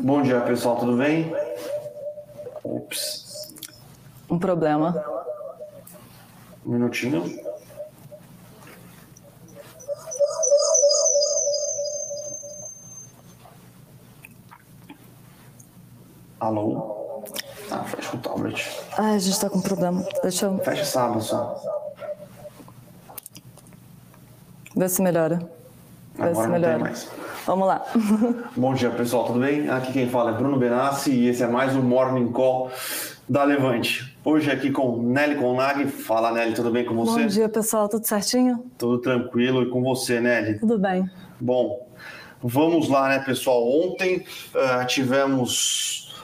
Bom dia, pessoal, tudo bem? Ops. Um problema. Um minutinho. Alô? Ah, fecha o tablet. Ai, a gente tá com problema. Deixa eu Fecha essa aba só. ver se melhora. Ver Agora se melhora. Vamos lá. Bom dia, pessoal, tudo bem? Aqui quem fala é Bruno Benassi e esse é mais um Morning Call da Levante. Hoje aqui com Nelly Conag. Fala, Nelly, tudo bem com você? Bom dia, pessoal. Tudo certinho? Tudo tranquilo e com você, Nelly? Tudo bem. Bom, vamos lá, né, pessoal? Ontem ah, tivemos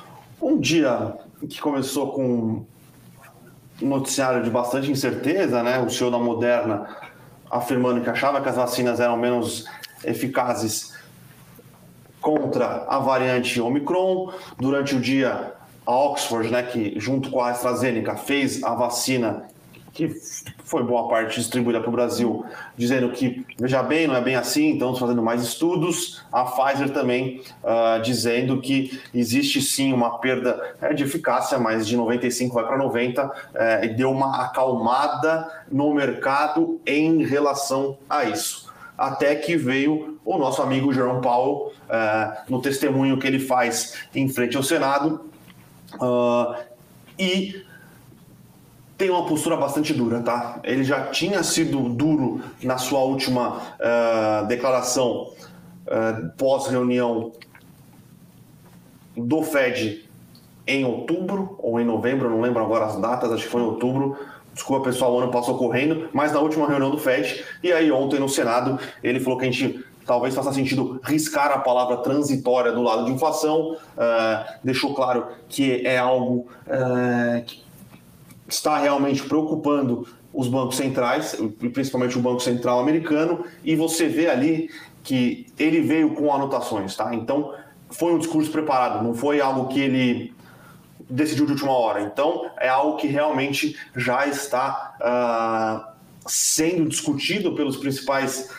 um dia que começou com um noticiário de bastante incerteza, né? O CEO da Moderna afirmando que achava que as vacinas eram menos eficazes contra a variante Omicron. Durante o dia, a Oxford, né, que junto com a AstraZeneca fez a vacina que foi boa parte distribuída para o Brasil, dizendo que, veja bem, não é bem assim, estamos fazendo mais estudos. A Pfizer também ah, dizendo que existe sim uma perda eh, de eficácia, mas de 95 vai para 90, eh, e deu uma acalmada no mercado em relação a isso. Até que veio o nosso amigo Jerome Powell, eh, no testemunho que ele faz em frente ao Senado, ah, e tem uma postura bastante dura, tá? Ele já tinha sido duro na sua última eh, declaração eh, pós-reunião do Fed em outubro ou em novembro, não lembro agora as datas, acho que foi em outubro. Desculpa, pessoal, o ano passou correndo, mas na última reunião do Fed, e aí ontem no Senado, ele falou que a gente talvez faça sentido riscar a palavra transitória do lado de inflação, eh, deixou claro que é algo eh, que está realmente preocupando os bancos centrais, principalmente o Banco Central americano, e você vê ali que ele veio com anotações, tá? Então, foi um discurso preparado, não foi algo que ele decidiu de última hora. Então, é algo que realmente já está ah, sendo discutido pelos principais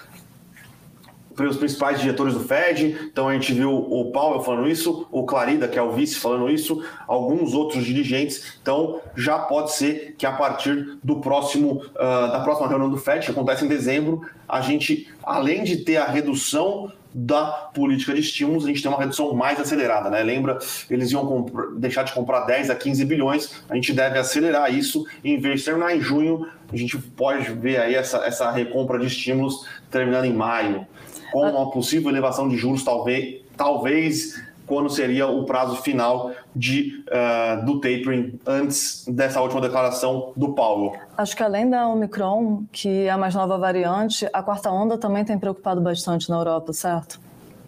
pelos principais diretores do Fed. Então a gente viu o Powell falando isso, o Clarida, que é o vice, falando isso, alguns outros dirigentes. Então já pode ser que a partir do próximo ah, da próxima reunião do Fed, que acontece em dezembro, a gente, além de ter a redução da política de estímulos, a gente tem uma redução mais acelerada, né? Lembra, eles iam deixar de comprar 10 a 15 bilhões, a gente deve acelerar isso, em vez de terminar em junho, a gente pode ver aí essa, essa recompra de estímulos terminando em maio, com uma possível elevação de juros, talvez, talvez quando seria o prazo final de, ah, do tapering antes dessa última declaração do Paulo. Acho que além da Omicron, que é a mais nova variante, a quarta onda também tem preocupado bastante na Europa, certo?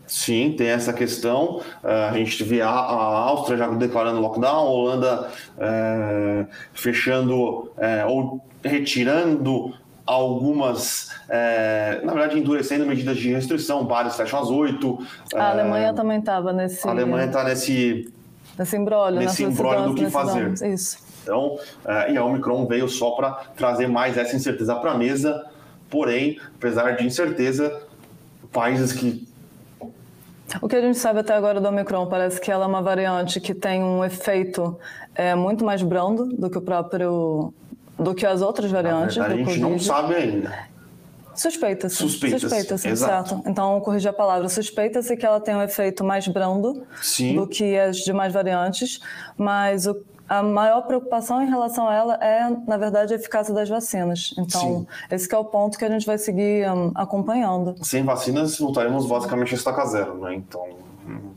Sim, tem essa questão. Ah, a gente vê a, Áustria já declarando lockdown, a Holanda eh, fechando eh, ou retirando algumas, eh, na verdade, endurecendo medidas de restrição. Bares fecham às oito. A eh, Alemanha também estava nesse, a Alemanha está nesse nesse embrólio, nesse nessa imbróglio do que nesse fazer. Isso. Então, eh, e a Omicron veio só para trazer mais essa incerteza para a mesa. Porém, apesar de incerteza, países que O que a gente sabe até agora da Omicron parece que ela é uma variante que tem um efeito é, muito mais brando do que o próprio do que as outras na variantes verdade, a gente não sabe ainda. Suspeita-se. Suspeita-se, Suspeita-se, exato. certo. Então, corrigir a palavra. Suspeita-se que ela tem um efeito mais brando Sim. do que as demais variantes, mas o- a maior preocupação em relação a ela é, na verdade, a eficácia das vacinas. Então, Sim. esse é o ponto que a gente vai seguir hum, acompanhando. sem vacinas voltaremos basicamente a estaca zero, né? Então hum,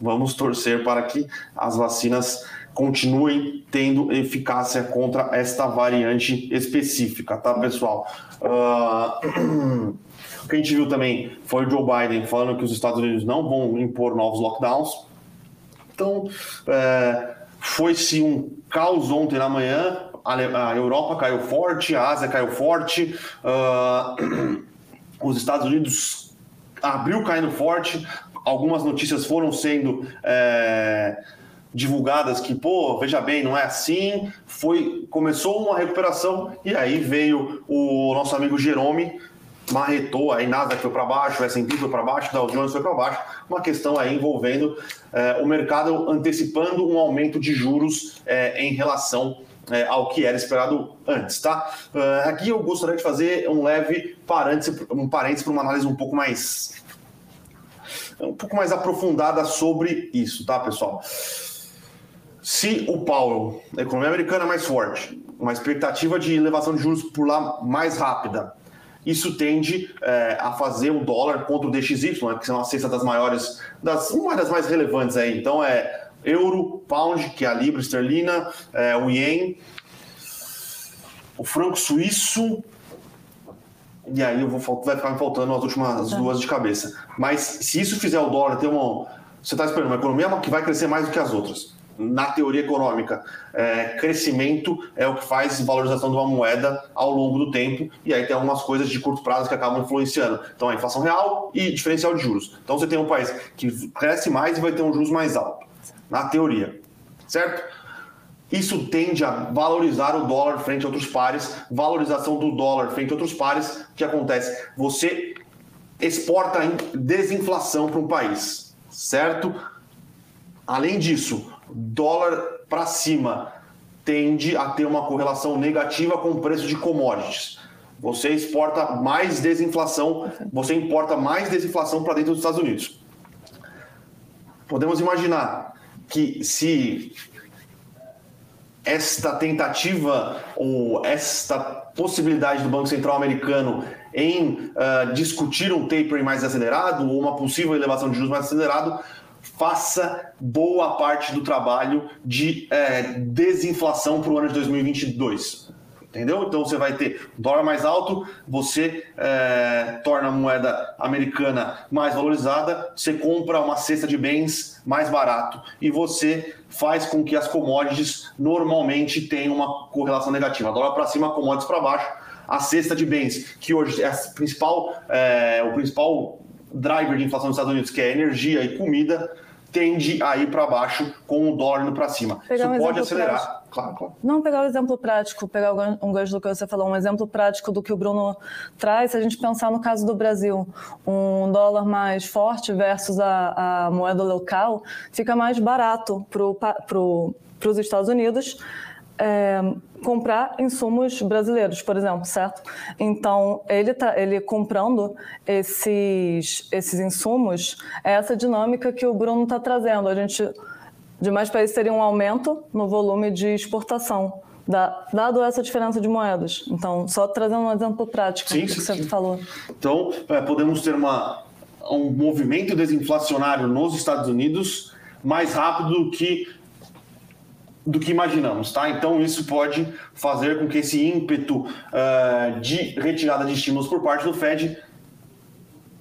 vamos torcer para que as vacinas continuem tendo eficácia contra esta variante específica, tá, pessoal? Ah, o que a gente viu também foi o Joe Biden falando que os Estados Unidos não vão impor novos lockdowns. Então, é, foi-se um caos ontem na manhã. A Europa caiu forte, a Ásia caiu forte, ah, os Estados Unidos abriu caindo forte. Algumas notícias foram sendo é, divulgadas que, pô, veja bem, não é assim. Foi, começou uma recuperação e aí veio o nosso amigo Jerome marretou, aí Nasdaq foi para baixo, o S&P foi para baixo, Dow Jones foi para baixo, uma questão aí envolvendo é, o mercado antecipando um aumento de juros é, em relação é, ao que era esperado antes, tá? Uh, aqui eu gostaria de fazer um leve parênteses, um parênteses para uma análise um pouco mais um pouco mais aprofundada sobre isso, tá, pessoal? Se o Powell, a economia americana é mais forte, uma expectativa de elevação de juros por lá mais rápida, isso tende é, a fazer o dólar contra o DXY, né, que são a cesta das maiores, das, uma das mais relevantes aí. Então é euro, pound, que é a libra esterlina, é, o ien, o franco suíço, e aí eu vou, vai ficar me faltando as últimas tá. duas de cabeça. Mas se isso fizer o dólar ter uma. Você está esperando uma economia que vai crescer mais do que as outras. Na teoria econômica, é, crescimento é o que faz valorização de uma moeda ao longo do tempo, e aí tem algumas coisas de curto prazo que acabam influenciando. Então, a inflação real e diferencial de juros. Então, você tem um país que cresce mais e vai ter um juros mais alto, na teoria, certo? Isso tende a valorizar o dólar frente a outros pares, valorização do dólar frente a outros pares. O que acontece? Você exporta desinflação para um país, certo? Além disso, dólar para cima tende a ter uma correlação negativa com o preço de commodities. Você exporta mais desinflação, você importa mais desinflação para dentro dos Estados Unidos. Podemos imaginar que se esta tentativa ou esta possibilidade do Banco Central americano em uh, discutir um tapering mais acelerado ou uma possível elevação de juros mais acelerado faça boa parte do trabalho de eh, desinflação para o ano de 2022 entendeu? Então você vai ter dólar mais alto, você é, torna a moeda americana mais valorizada, você compra uma cesta de bens mais barato e você faz com que as commodities normalmente tenham uma correlação negativa. Dólar para cima, commodities para baixo. A cesta de bens, que hoje é principal, é, o principal driver de inflação dos Estados Unidos, que é energia e comida, tende a ir para baixo com o dólar indo para cima. Pegar Isso um pode acelerar. Claro, claro. Não pegar o exemplo prático, pegar um gancho do que você falou, um exemplo prático do que o Bruno traz, se a gente pensar no caso do Brasil, um dólar mais forte versus a, a moeda local, fica mais barato para os Estados Unidos é, comprar insumos brasileiros, por exemplo, certo? Então, ele tá, ele comprando esses, esses insumos, é essa dinâmica que o Bruno está trazendo. A gente, demais países, teria um aumento no volume de exportação, da, dado essa diferença de moedas. Então, só trazendo um exemplo prático sim, do que você sim. falou. Então, é, podemos ter uma, um movimento desinflacionário nos Estados Unidos mais rápido do que do que imaginamos, tá? Então isso pode fazer com que esse ímpeto uh, de retirada de estímulos por parte do Fed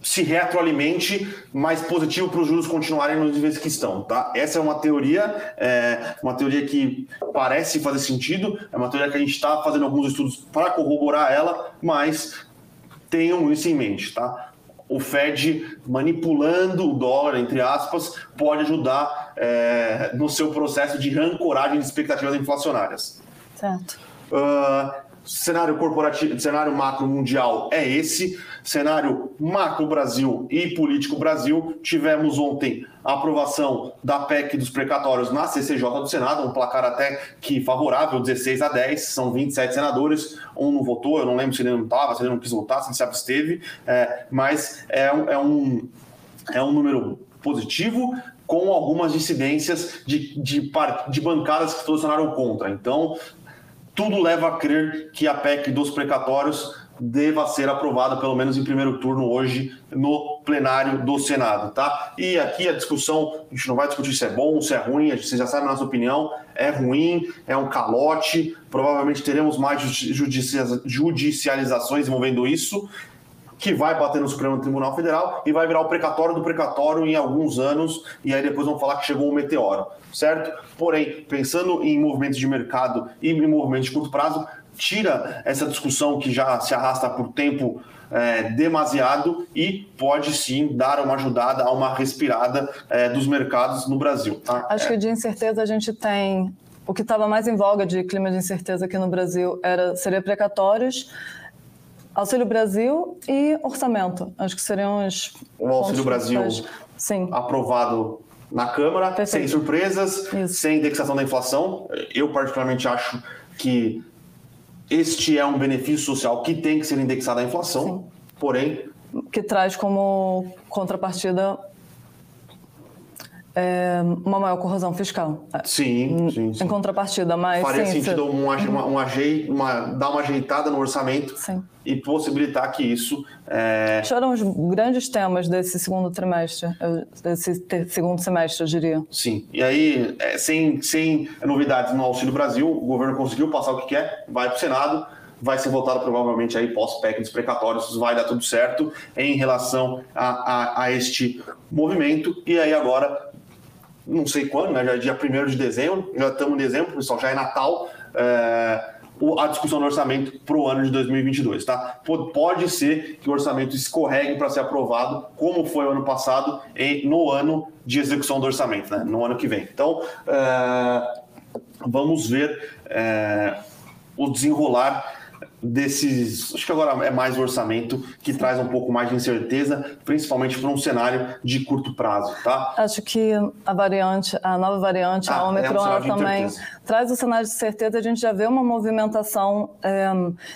se retroalimente mais positivo para os juros continuarem nos níveis que estão, tá? Essa é uma teoria, é uma teoria que parece fazer sentido, é uma teoria que a gente está fazendo alguns estudos para corroborar ela, mas tenham isso em mente, tá? O Fed manipulando o dólar, entre aspas, pode ajudar é, no seu processo de rancoragem de expectativas inflacionárias. Certo. Uh, cenário corporativo, cenário macro mundial é esse. Cenário macro Brasil e político Brasil, tivemos ontem a aprovação da PEC dos precatórios na CCJ do Senado, um placar até que favorável, 16 a 10, são 27 senadores, um não votou, eu não lembro se ele não estava, se ele não quis votar, se ele se absteve, é, mas é, é, um, é um número positivo, com algumas dissidências de, de, de bancadas que se posicionaram contra. Então, tudo leva a crer que a PEC dos precatórios deva ser aprovada pelo menos em primeiro turno hoje no plenário do Senado, tá? E aqui a discussão, a gente não vai discutir se é bom, se é ruim, a gente já sabe a nossa opinião, é ruim, é um calote, provavelmente teremos mais judicializações envolvendo isso, que vai bater no Supremo Tribunal Federal e vai virar o precatório do precatório em alguns anos, e aí depois vão falar que chegou um meteoro, certo? Porém, pensando em movimentos de mercado e em movimentos de curto prazo, tira essa discussão que já se arrasta por tempo é, demasiado e pode sim dar uma ajudada a uma respirada é, dos mercados no Brasil. Tá? Acho que de incerteza a gente tem. O que estava mais em voga de clima de incerteza aqui no Brasil era seria precatórios Auxílio Brasil e orçamento. Acho que seriam os. O Auxílio Brasil Sim. aprovado na Câmara, Perfeito. sem surpresas, Isso. sem indexação da inflação. Eu, particularmente, acho que este é um benefício social que tem que ser indexado à inflação, Sim. porém. Que traz como contrapartida uma maior corrosão fiscal. Sim, sim, sim. Em contrapartida, mas. Faria sim, sentido um, uma, um uma, dar uma ajeitada no orçamento sim. e possibilitar que isso. É... Foram os grandes temas desse segundo trimestre, desse segundo semestre, eu diria. Sim. E aí, é, sem, sem novidades no Auxílio Brasil, o governo conseguiu passar o que quer, vai para o Senado vai ser votado provavelmente aí pós-PEC dos precatórios, vai dar tudo certo em relação a, a, a, este movimento. E aí agora não sei quando, né? Já é dia 1 de dezembro, já estamos em dezembro, pessoal, já é Natal. É, a discussão do orçamento para o ano de 2022, tá? Pode ser que o orçamento escorregue para ser aprovado, como foi o ano passado, em, no ano de execução do orçamento, né? No ano que vem. Então, é, vamos ver é, o desenrolar desses. Acho que agora é mais o orçamento que traz um pouco mais de incerteza, principalmente para um cenário de curto prazo, tá? Acho que a variante, a nova variante, ah, a Omicron, é um também traz o cenário de certeza. A gente já vê uma movimentação é,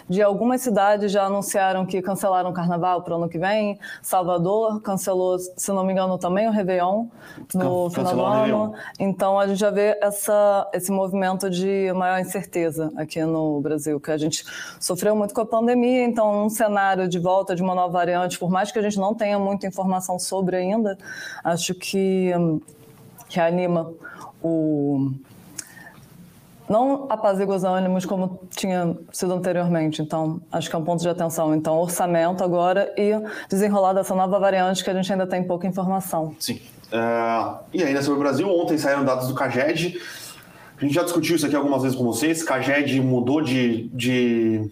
de algumas cidades já anunciaram que cancelaram o carnaval para o ano que vem. Salvador cancelou, se não me engano, também o Réveillon no final do ano. Então a gente já vê essa, esse movimento de maior incerteza aqui no Brasil, que a gente sofreu muito com a pandemia, então um cenário de volta de uma nova variante, por mais que a gente não tenha muita informação sobre ainda, acho que, que anima o não apazigua os ânimos como tinha sido anteriormente. Então, acho que é um ponto de atenção. Então, orçamento agora e desenrolar dessa nova variante que a gente ainda tem pouca informação. Sim. Uh, e ainda sobre o Brasil, ontem saíram dados do CAGED a gente já discutiu isso aqui algumas vezes com vocês. CAGED mudou de, de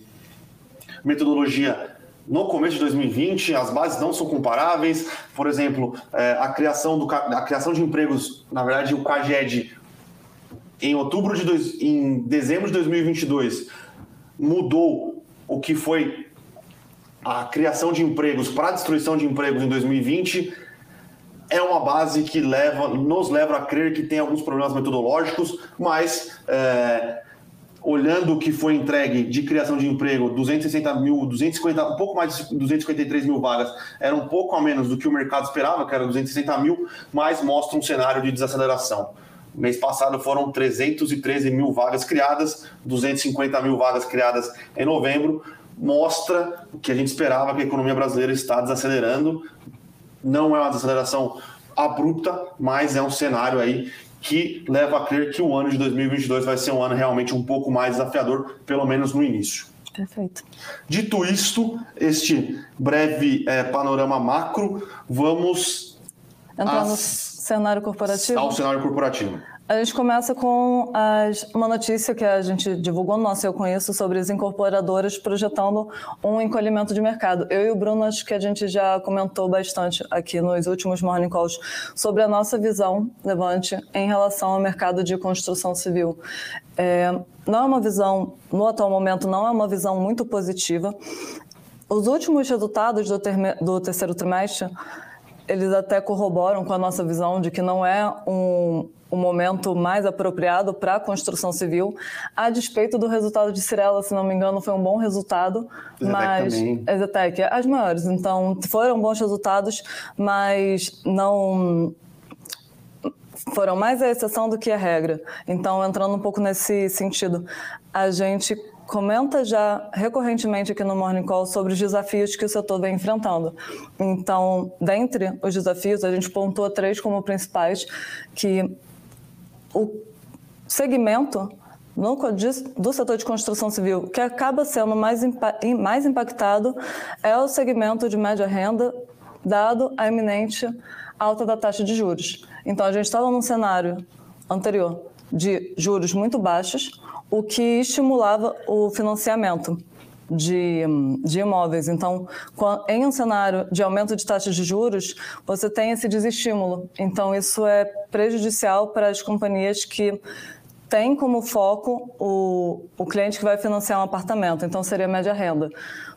metodologia no começo de 2020, as bases não são comparáveis. Por exemplo, é, a criação, do, a criação de empregos, na verdade, o CAGED, em outubro de dois, em dezembro de 2022, mudou o que foi a criação de empregos para a destruição de empregos em 2020 é uma base que leva, nos leva a crer que tem alguns problemas metodológicos, mas é, olhando o que foi entregue de criação de emprego, 260 mil, 250, um pouco mais de 253 mil vagas, era um pouco a menos do que o mercado esperava, que era 260 mil, mas mostra um cenário de desaceleração. Mês passado foram 313 mil vagas criadas, 250 mil vagas criadas em novembro, mostra o que a gente esperava que a economia brasileira está desacelerando, não é uma desaceleração abrupta, mas é um cenário aí que leva a crer que o ano de 2022 vai ser um ano realmente um pouco mais desafiador, pelo menos no início. Perfeito. Dito isto, este breve é, panorama macro, vamos entrar no cenário corporativo. Ao cenário corporativo. A gente começa com as, uma notícia que a gente divulgou no nosso Eu Conheço sobre as incorporadoras projetando um encolhimento de mercado. Eu e o Bruno, acho que a gente já comentou bastante aqui nos últimos Morning Calls sobre a nossa visão, Levante, em relação ao mercado de construção civil. É, não é uma visão, no atual momento, não é uma visão muito positiva. Os últimos resultados do, terme, do terceiro trimestre eles até corroboram com a nossa visão de que não é um, um momento mais apropriado para a construção civil, a despeito do resultado de Cirela, se não me engano, foi um bom resultado, Exatec mas Exatec, as maiores, então foram bons resultados, mas não foram mais a exceção do que a regra. Então, entrando um pouco nesse sentido, a gente comenta já recorrentemente aqui no Morning Call sobre os desafios que o setor vem enfrentando. Então, dentre os desafios, a gente pontua três como principais, que o segmento do setor de construção civil que acaba sendo mais, mais impactado é o segmento de média renda, dado a iminente alta da taxa de juros. Então, a gente estava num cenário anterior de juros muito baixos, o que estimulava o financiamento de, de imóveis. Então, em um cenário de aumento de taxas de juros, você tem esse desestímulo. Então, isso é prejudicial para as companhias que tem como foco o, o cliente que vai financiar um apartamento, então seria média renda.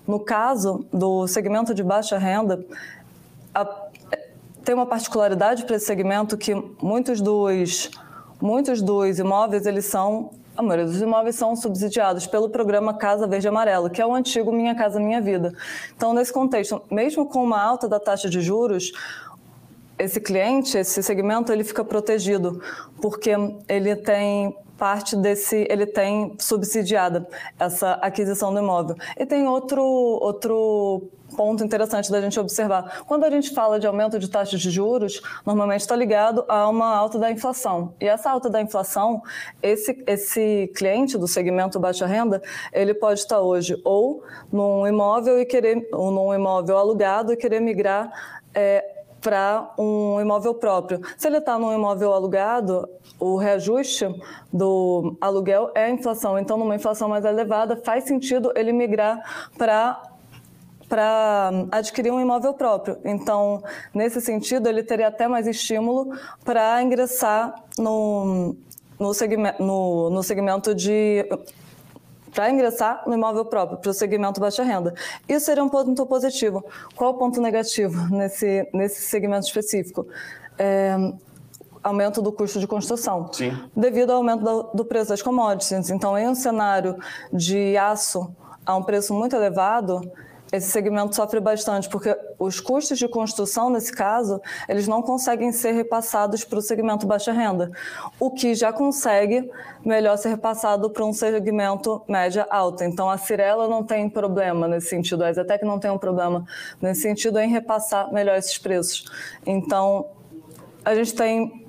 No caso do segmento de baixa renda, a, tem uma particularidade para esse segmento que muitos dos, muitos dos imóveis eles são a maioria dos imóveis são subsidiados pelo programa Casa Verde Amarelo, que é o antigo Minha Casa Minha Vida. Então, nesse contexto, mesmo com uma alta da taxa de juros, esse cliente, esse segmento, ele fica protegido, porque ele tem parte desse, ele tem subsidiada essa aquisição do imóvel. E tem outro, outro ponto interessante da gente observar. Quando a gente fala de aumento de taxas de juros, normalmente está ligado a uma alta da inflação. E essa alta da inflação, esse, esse cliente do segmento baixa renda, ele pode estar hoje ou num imóvel e querer, ou num imóvel alugado e querer migrar é, para um imóvel próprio. Se ele está num imóvel alugado, o reajuste do aluguel é a inflação. Então, numa inflação mais elevada, faz sentido ele migrar para para adquirir um imóvel próprio. Então, nesse sentido, ele teria até mais estímulo para ingressar no, no, segmento, no, no segmento de para ingressar no imóvel próprio, para o segmento baixa renda. Isso seria um ponto positivo. Qual o ponto negativo nesse, nesse segmento específico? É, aumento do custo de construção, Sim. devido ao aumento do, do preço das commodities. Então, em um cenário de aço a um preço muito elevado, esse segmento sofre bastante, porque os custos de construção, nesse caso, eles não conseguem ser repassados para o segmento baixa renda, o que já consegue melhor ser repassado para um segmento média alta. Então, a Cirela não tem problema nesse sentido, a Exatec não tem um problema nesse sentido em repassar melhor esses preços. Então, a gente tem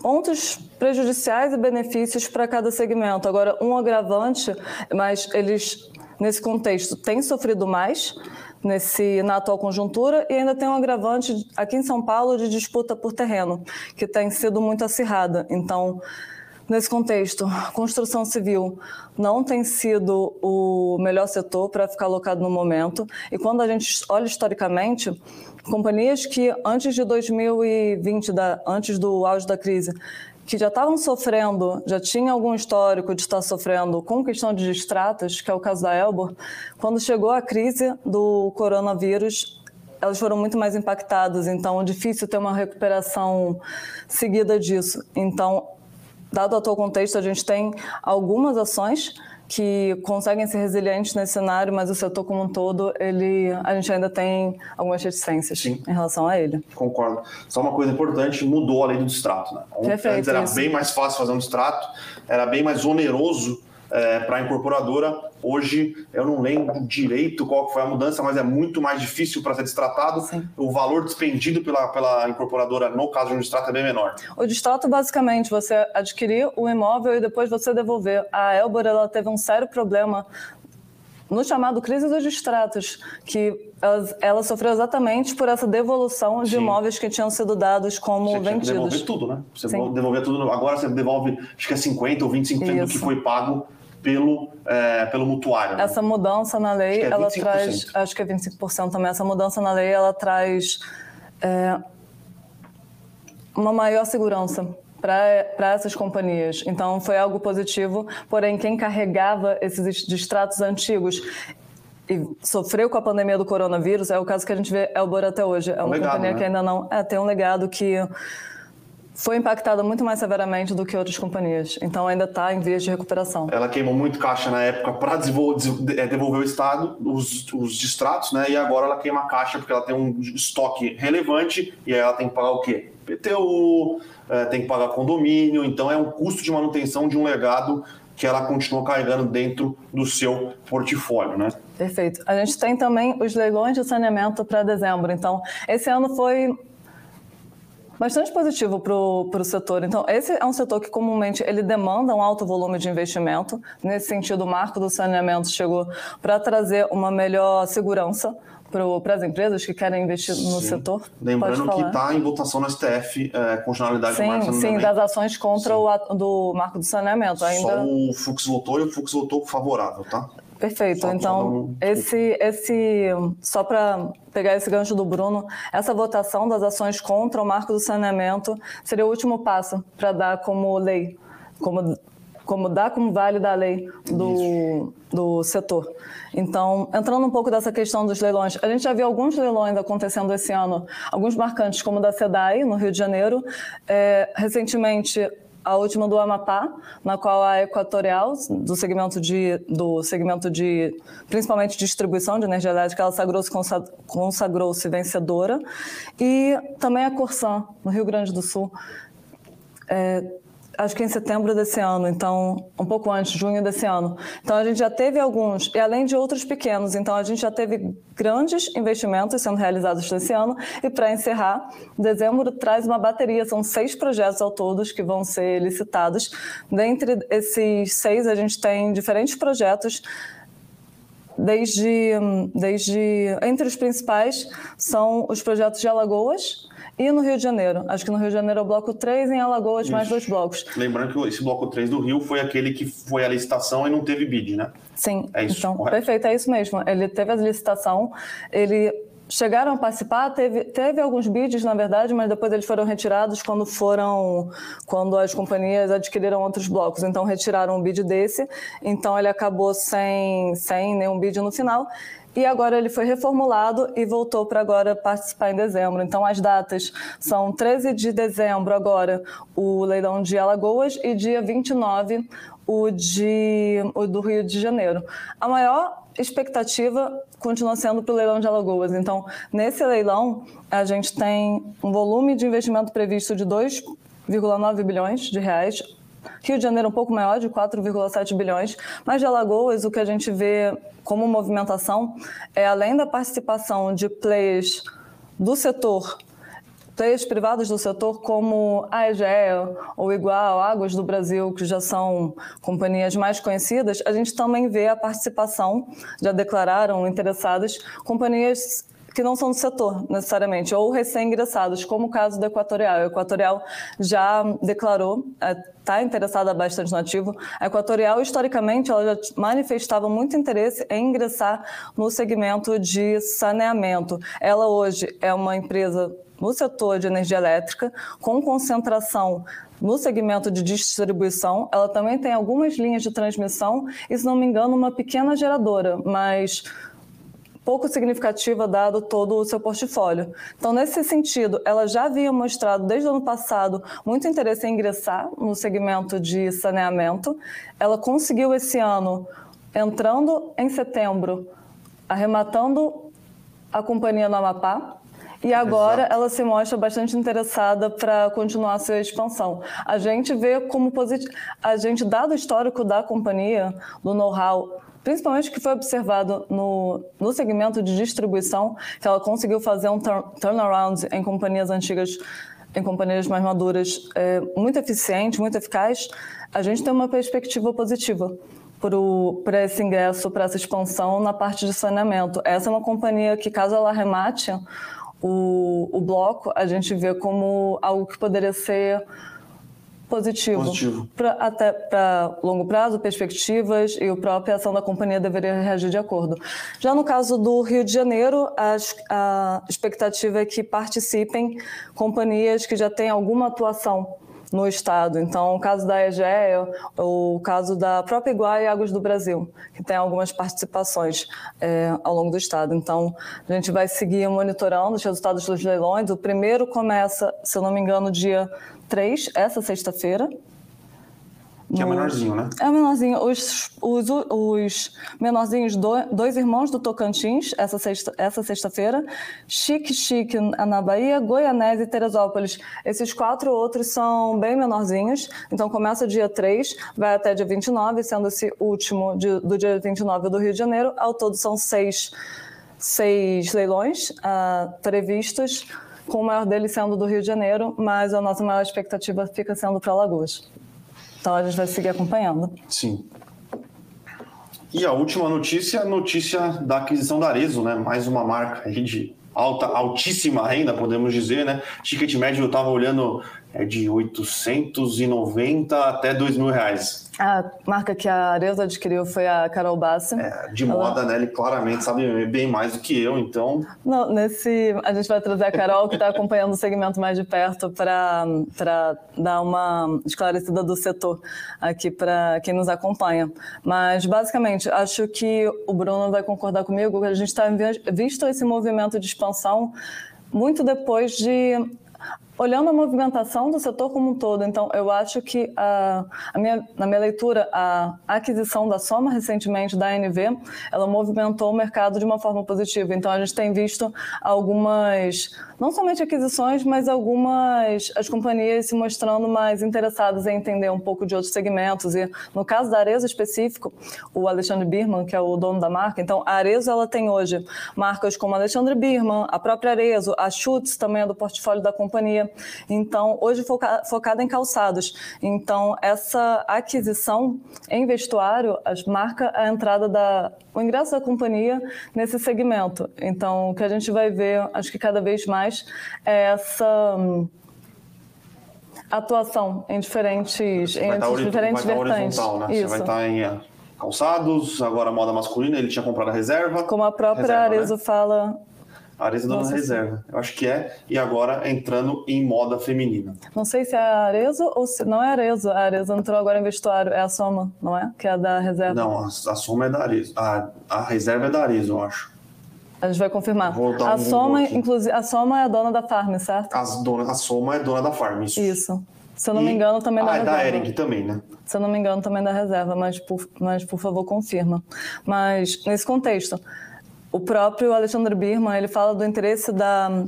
pontos prejudiciais e benefícios para cada segmento. Agora, um agravante, mas eles nesse contexto, tem sofrido mais nesse, na atual conjuntura e ainda tem um agravante aqui em São Paulo de disputa por terreno, que tem sido muito acirrada. Então, nesse contexto, construção civil não tem sido o melhor setor para ficar alocado no momento. E quando a gente olha historicamente, companhias que antes de 2020, da, antes do auge da crise, que já estavam sofrendo, já tinha algum histórico de estar sofrendo com questão de distratos, que é o caso da Elbor, quando chegou a crise do coronavírus, elas foram muito mais impactadas, então é difícil ter uma recuperação seguida disso. Então, dado o atual contexto, a gente tem algumas ações que conseguem ser resilientes nesse cenário, mas o setor como um todo, ele, a gente ainda tem algumas reticências Sim. em relação a ele. Concordo. Só uma coisa importante, mudou a lei do distrato. Né? Perfeito, Antes era isso. bem mais fácil fazer um distrato, era bem mais oneroso é, para a incorporadora. Hoje eu não lembro direito qual foi a mudança, mas é muito mais difícil para ser destratado. Sim. O valor despendido pela, pela incorporadora no caso de um distrato é bem menor. O distrato, basicamente, você adquirir o imóvel e depois você devolver. A Elbor ela teve um sério problema no chamado crise dos distratos, que ela, sofreu exatamente por essa devolução de Sim. imóveis que tinham sido dados como você vendidos. Você devolver tudo, né? Você Sim. devolver tudo. Agora você devolve, acho que é 50% ou 25% Isso. do que foi pago pelo, é, pelo mutuário. Né? Essa mudança na lei, é ela traz, acho que é 25% também, essa mudança na lei, ela traz é, uma maior segurança para essas companhias. Então, foi algo positivo, porém, quem carregava esses distratos antigos e sofreu com a pandemia do coronavírus, é o caso que a gente vê Elbor até hoje. É uma legado, companhia né? que ainda não... É, tem um legado que foi impactada muito mais severamente do que outras companhias. Então ainda está em vias de recuperação. Ela queimou muito caixa na época para é, devolver o Estado, os, os distratos, né? E agora ela queima caixa porque ela tem um estoque relevante e aí ela tem que pagar o quê? PTU, é, tem que pagar condomínio, então é um custo de manutenção de um legado que ela continua carregando dentro do seu portfólio, né? Perfeito. A gente tem também os leilões de saneamento para dezembro. Então, esse ano foi bastante positivo para o setor. Então, esse é um setor que comumente ele demanda um alto volume de investimento. Nesse sentido, o marco do saneamento chegou para trazer uma melhor segurança para as empresas que querem investir no Sim. setor? Lembrando que está em votação no STF é, condicionalidade sim, do marco Sim, das ações contra sim. o do marco do saneamento. Ainda... Só o Fux votou e o Fux votou favorável, tá? Perfeito. Então, esse, esse, só para pegar esse gancho do Bruno, essa votação das ações contra o marco do saneamento seria o último passo para dar como lei como como dá como vale da lei do, do setor. Então, entrando um pouco dessa questão dos leilões, a gente já viu alguns leilões acontecendo esse ano, alguns marcantes, como o da SEDAI, no Rio de Janeiro. É, recentemente, a última do Amapá, na qual a Equatorial, do segmento de, do segmento de principalmente distribuição de energia elétrica, ela sagrou-se consagrou vencedora. E também a Corsan, no Rio Grande do Sul. É, acho que em setembro desse ano, então um pouco antes, junho desse ano. Então a gente já teve alguns, e além de outros pequenos, então a gente já teve grandes investimentos sendo realizados nesse ano. E para encerrar, dezembro traz uma bateria, são seis projetos ao todos que vão ser licitados. Dentre esses seis, a gente tem diferentes projetos desde, desde entre os principais são os projetos de Alagoas, e no Rio de Janeiro? Acho que no Rio de Janeiro é o bloco 3, em Alagoas Isso. mais dois blocos. Lembrando que esse bloco 3 do Rio foi aquele que foi a licitação e não teve bid, né? Sim. É isso, então, correto? perfeito, é isso mesmo. Ele teve a licitação, ele chegaram a participar, teve, teve alguns bids, na verdade, mas depois eles foram retirados quando foram, quando as companhias adquiriram outros blocos. Então retiraram o bid desse, então ele acabou sem, sem nenhum bid no final e agora ele foi reformulado e voltou para agora participar em dezembro. Então as datas são 13 de dezembro agora o leilão de Alagoas e dia 29 o de o do Rio de Janeiro. A maior expectativa continua sendo para o leilão de Alagoas. Então, nesse leilão, a gente tem um volume de investimento previsto de 2,9 bilhões de reais, Rio de Janeiro um pouco maior, de 4,7 bilhões, mas de Alagoas o que a gente vê como movimentação é além da participação de players do setor players privados do setor como a EGEA ou igual Águas do Brasil, que já são companhias mais conhecidas, a gente também vê a participação, já declararam interessadas, companhias que não são do setor, necessariamente, ou recém-ingressados, como o caso do Equatorial. O Equatorial já declarou, está é, interessada bastante no ativo. A Equatorial, historicamente, ela já manifestava muito interesse em ingressar no segmento de saneamento. Ela hoje é uma empresa no setor de energia elétrica, com concentração no segmento de distribuição. Ela também tem algumas linhas de transmissão e, se não me engano, uma pequena geradora, mas pouco significativa dado todo o seu portfólio. Então, nesse sentido, ela já havia mostrado desde o ano passado muito interesse em ingressar no segmento de saneamento. Ela conseguiu esse ano, entrando em setembro, arrematando a companhia no Amapá, e agora Exato. ela se mostra bastante interessada para continuar a sua expansão. A gente vê como positivo. A gente, dado o histórico da companhia, do know-how principalmente que foi observado no, no segmento de distribuição, que ela conseguiu fazer um turn, turnaround em companhias antigas, em companhias mais maduras, é, muito eficiente, muito eficaz, a gente tem uma perspectiva positiva para esse ingresso, para essa expansão na parte de saneamento. Essa é uma companhia que, caso ela remate o, o bloco, a gente vê como algo que poderia ser positivo. positivo. Pra, até para longo prazo, perspectivas e a própria ação da companhia deveria reagir de acordo. Já no caso do Rio de Janeiro, a, a expectativa é que participem companhias que já têm alguma atuação no estado. Então, o caso da EGEA, o caso da própria Iguai e Águas do Brasil, que tem algumas participações é, ao longo do estado. Então, a gente vai seguir monitorando os resultados dos leilões. O primeiro começa, se eu não me engano, dia 3, essa sexta-feira. Que é menorzinho, né? É menorzinho. Os, os, os menorzinhos, do, dois irmãos do Tocantins, essa sexta-feira, essa sexta Chique Chique na Bahia, Goianese e Teresópolis. Esses quatro outros são bem menorzinhos. Então começa dia 3, vai até dia 29, sendo esse último de, do dia 29 do Rio de Janeiro. Ao todo são seis, seis leilões uh, previstos com o maior deles sendo do Rio de Janeiro, mas a nossa maior expectativa fica sendo para Alagoas. Então a gente vai seguir acompanhando. Sim. E a última notícia, notícia da aquisição da Arezo, né? Mais uma marca de alta, altíssima renda, podemos dizer, né? Ticket médio, eu estava olhando é de 890 até 2 mil reais. A marca que a Areza adquiriu foi a Carol Bassi. É, de Ela... moda, né? Ele claramente sabe bem mais do que eu, então. Não, nesse. A gente vai trazer a Carol, que está acompanhando o segmento mais de perto, para dar uma esclarecida do setor aqui para quem nos acompanha. Mas, basicamente, acho que o Bruno vai concordar comigo que a gente está visto esse movimento de expansão muito depois de olhando a movimentação do setor como um todo, então eu acho que a, a minha, na minha leitura a aquisição da Soma recentemente da ANV, ela movimentou o mercado de uma forma positiva. Então a gente tem visto algumas, não somente aquisições, mas algumas as companhias se mostrando mais interessadas em entender um pouco de outros segmentos. E no caso da Arezzo específico, o Alexandre Birman, que é o dono da marca, então a Arezzo ela tem hoje marcas como Alexandre Birman, a própria Arezzo, a Schutz também é do portfólio da companhia então, hoje foca, focada em calçados. Então, essa aquisição em vestuário marca a entrada da o ingresso da companhia nesse segmento. Então, o que a gente vai ver, acho que cada vez mais, é essa hum, atuação em diferentes, em diferentes vertentes. Né? Isso. Você vai estar em eh, calçados, agora moda masculina, ele tinha comprado a reserva. Como a própria reserva, Arezo né? fala Arezzo dando reserva. Eu acho que é. E agora entrando em moda feminina. Não sei se é a Arezzo ou se não é a Arezzo. A Arezzo entrou agora em vestuário. É a Soma, não é? Que é a da reserva. Não, a, a Soma é da Arezzo. A, a reserva é da Arezzo, eu acho. A gente vai confirmar. a um Soma, inclusive, a Soma é a dona da Farm, certo? As dona, a Soma é dona da Farm, isso. Isso. Se eu não e... me engano, também ah, da é reserva. da Ering também, né? Se eu não me engano, também da reserva, mas por, mas por favor, confirma. Mas nesse contexto, o próprio Alexandre Birman, ele fala do interesse da,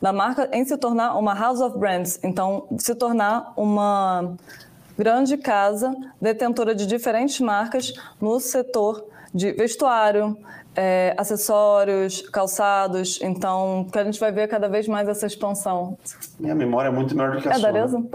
da marca em se tornar uma house of brands, então se tornar uma grande casa detentora de diferentes marcas no setor de vestuário, é, acessórios, calçados. Então, que a gente vai ver cada vez mais essa expansão. Minha memória é muito melhor do que a é sua. É da Arezzo?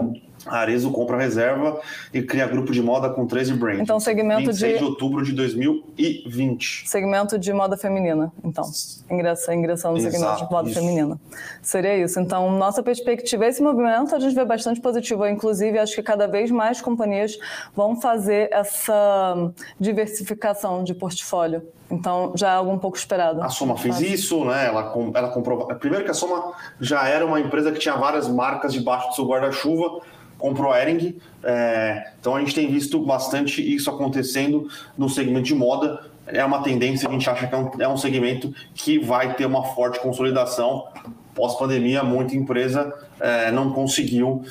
A Arezzo compra reserva e cria grupo de moda com 13 brands. Então, segmento 26 de... de outubro de 2020. Segmento de moda feminina, então. Ingressa, ingressando no segmento de moda isso. feminina. Seria isso. Então, nossa perspectiva, esse movimento a gente vê bastante positivo. Inclusive, acho que cada vez mais companhias vão fazer essa diversificação de portfólio. Então, já é algo um pouco esperado. A Soma fez isso, né? Ela, ela comprou... Primeiro que a Soma já era uma empresa que tinha várias marcas debaixo do seu guarda-chuva, comprou a Ering. É, então a gente tem visto bastante isso acontecendo no segmento de moda. É uma tendência, a gente acha que é um, é um segmento que vai ter uma forte consolidação. Pós-pandemia, muita empresa é, não conseguiu.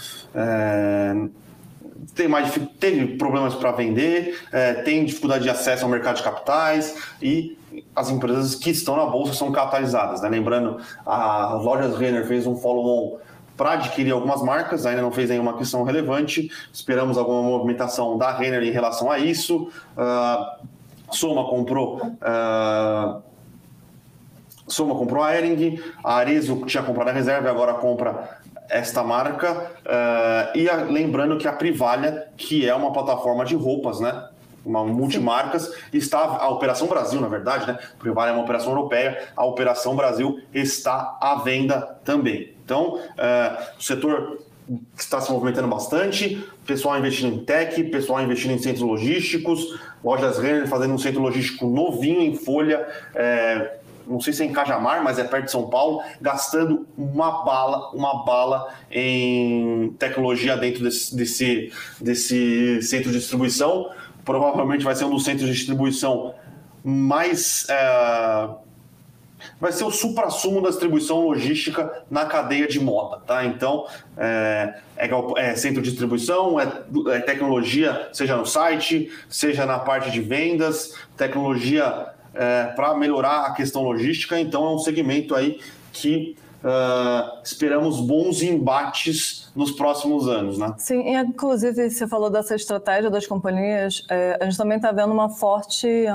Tem mais, teve problemas para vender, é, tem dificuldade de acesso ao mercado de capitais e as empresas que estão na bolsa são capitalizadas. Né? Lembrando, a Lojas Renner fez um follow-on para adquirir algumas marcas, ainda não fez nenhuma questão relevante. Esperamos alguma movimentação da Renner em relação a isso. Uh, Soma comprou. Uh, Soma comprou a Ering, a Arezo tinha comprado a reserva e agora compra esta marca. Uh, e a, lembrando que a Privalha, que é uma plataforma de roupas, né? uma multimarcas, está a Operação Brasil, na verdade, né? Vale é uma operação europeia, a Operação Brasil está à venda também. Então, uh, o setor está se movimentando bastante, pessoal investindo em tech, pessoal investindo em centros logísticos, lojas Renner fazendo um centro logístico novinho em folha, é, não sei se é em Cajamar, mas é perto de São Paulo, gastando uma bala, uma bala em tecnologia dentro desse, desse, desse centro de distribuição provavelmente vai ser um dos centros de distribuição mais. É, vai ser o supra-sumo da distribuição logística na cadeia de moda, tá? Então, é, é, é centro de distribuição, é, é, tecnologia, seja no site, seja na parte de vendas, tecnologia é, para melhorar a questão logística. Então, é um segmento aí que uh, esperamos bons embates nos próximos anos, né? Sim, e inclusive você falou dessa estratégia das companhias, é, a gente também está vendo uma forte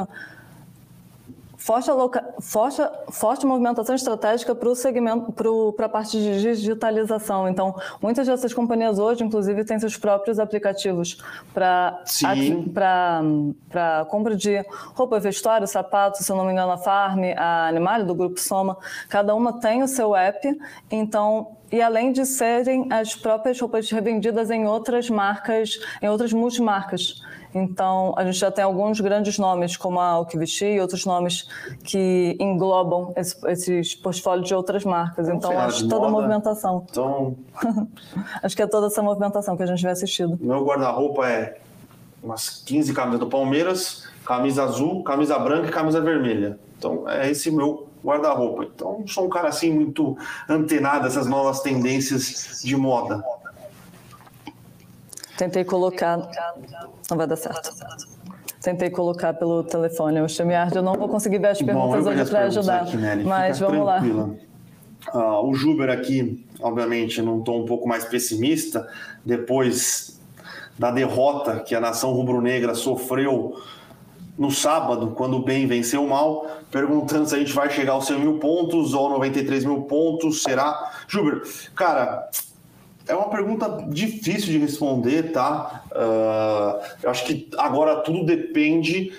forte, aloca... forte, forte movimentação estratégica para o segmento, para a parte de digitalização. Então, muitas dessas companhias hoje, inclusive, têm seus próprios aplicativos para para compra de roupa, vestuário, sapato, se eu não me engano, a Farm, a Animale do Grupo Soma, cada uma tem o seu app. Então, e além de serem as próprias roupas revendidas em outras marcas, em outras multimarcas. Então, a gente já tem alguns grandes nomes, como a Vestir e outros nomes que englobam esse, esses portfólios de outras marcas. Então, acho toda a movimentação. Então... acho que é toda essa movimentação que a gente vem assistindo. Meu guarda-roupa é umas 15 camisas do Palmeiras, camisa azul, camisa branca e camisa vermelha. Então, é esse meu guarda-roupa. Então, sou um cara assim muito antenado essas novas tendências de moda. Tentei colocar. Não vai dar certo. Tentei colocar pelo telefone o StreamYard. Eu não vou conseguir ver as perguntas Bom, hoje para ajudar. Aqui, mas Fica vamos tranquila. lá. Uh, o Juber aqui, obviamente, num tom um pouco mais pessimista, depois da derrota que a nação rubro-negra sofreu no sábado, quando o bem venceu o mal, perguntando se a gente vai chegar aos 100 mil pontos ou 93 mil pontos, será? Juber, cara, é uma pergunta difícil de responder, tá? Uh, eu acho que agora tudo depende.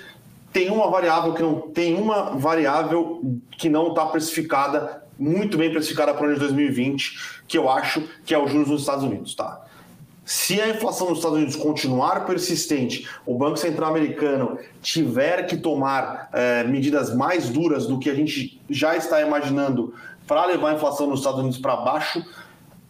Tem uma variável que não tem uma variável que não está precificada, muito bem precificada para o ano de 2020, que eu acho que é o juros nos Estados Unidos, tá? Se a inflação nos Estados Unidos continuar persistente, o Banco Central americano tiver que tomar é, medidas mais duras do que a gente já está imaginando para levar a inflação nos Estados Unidos para baixo,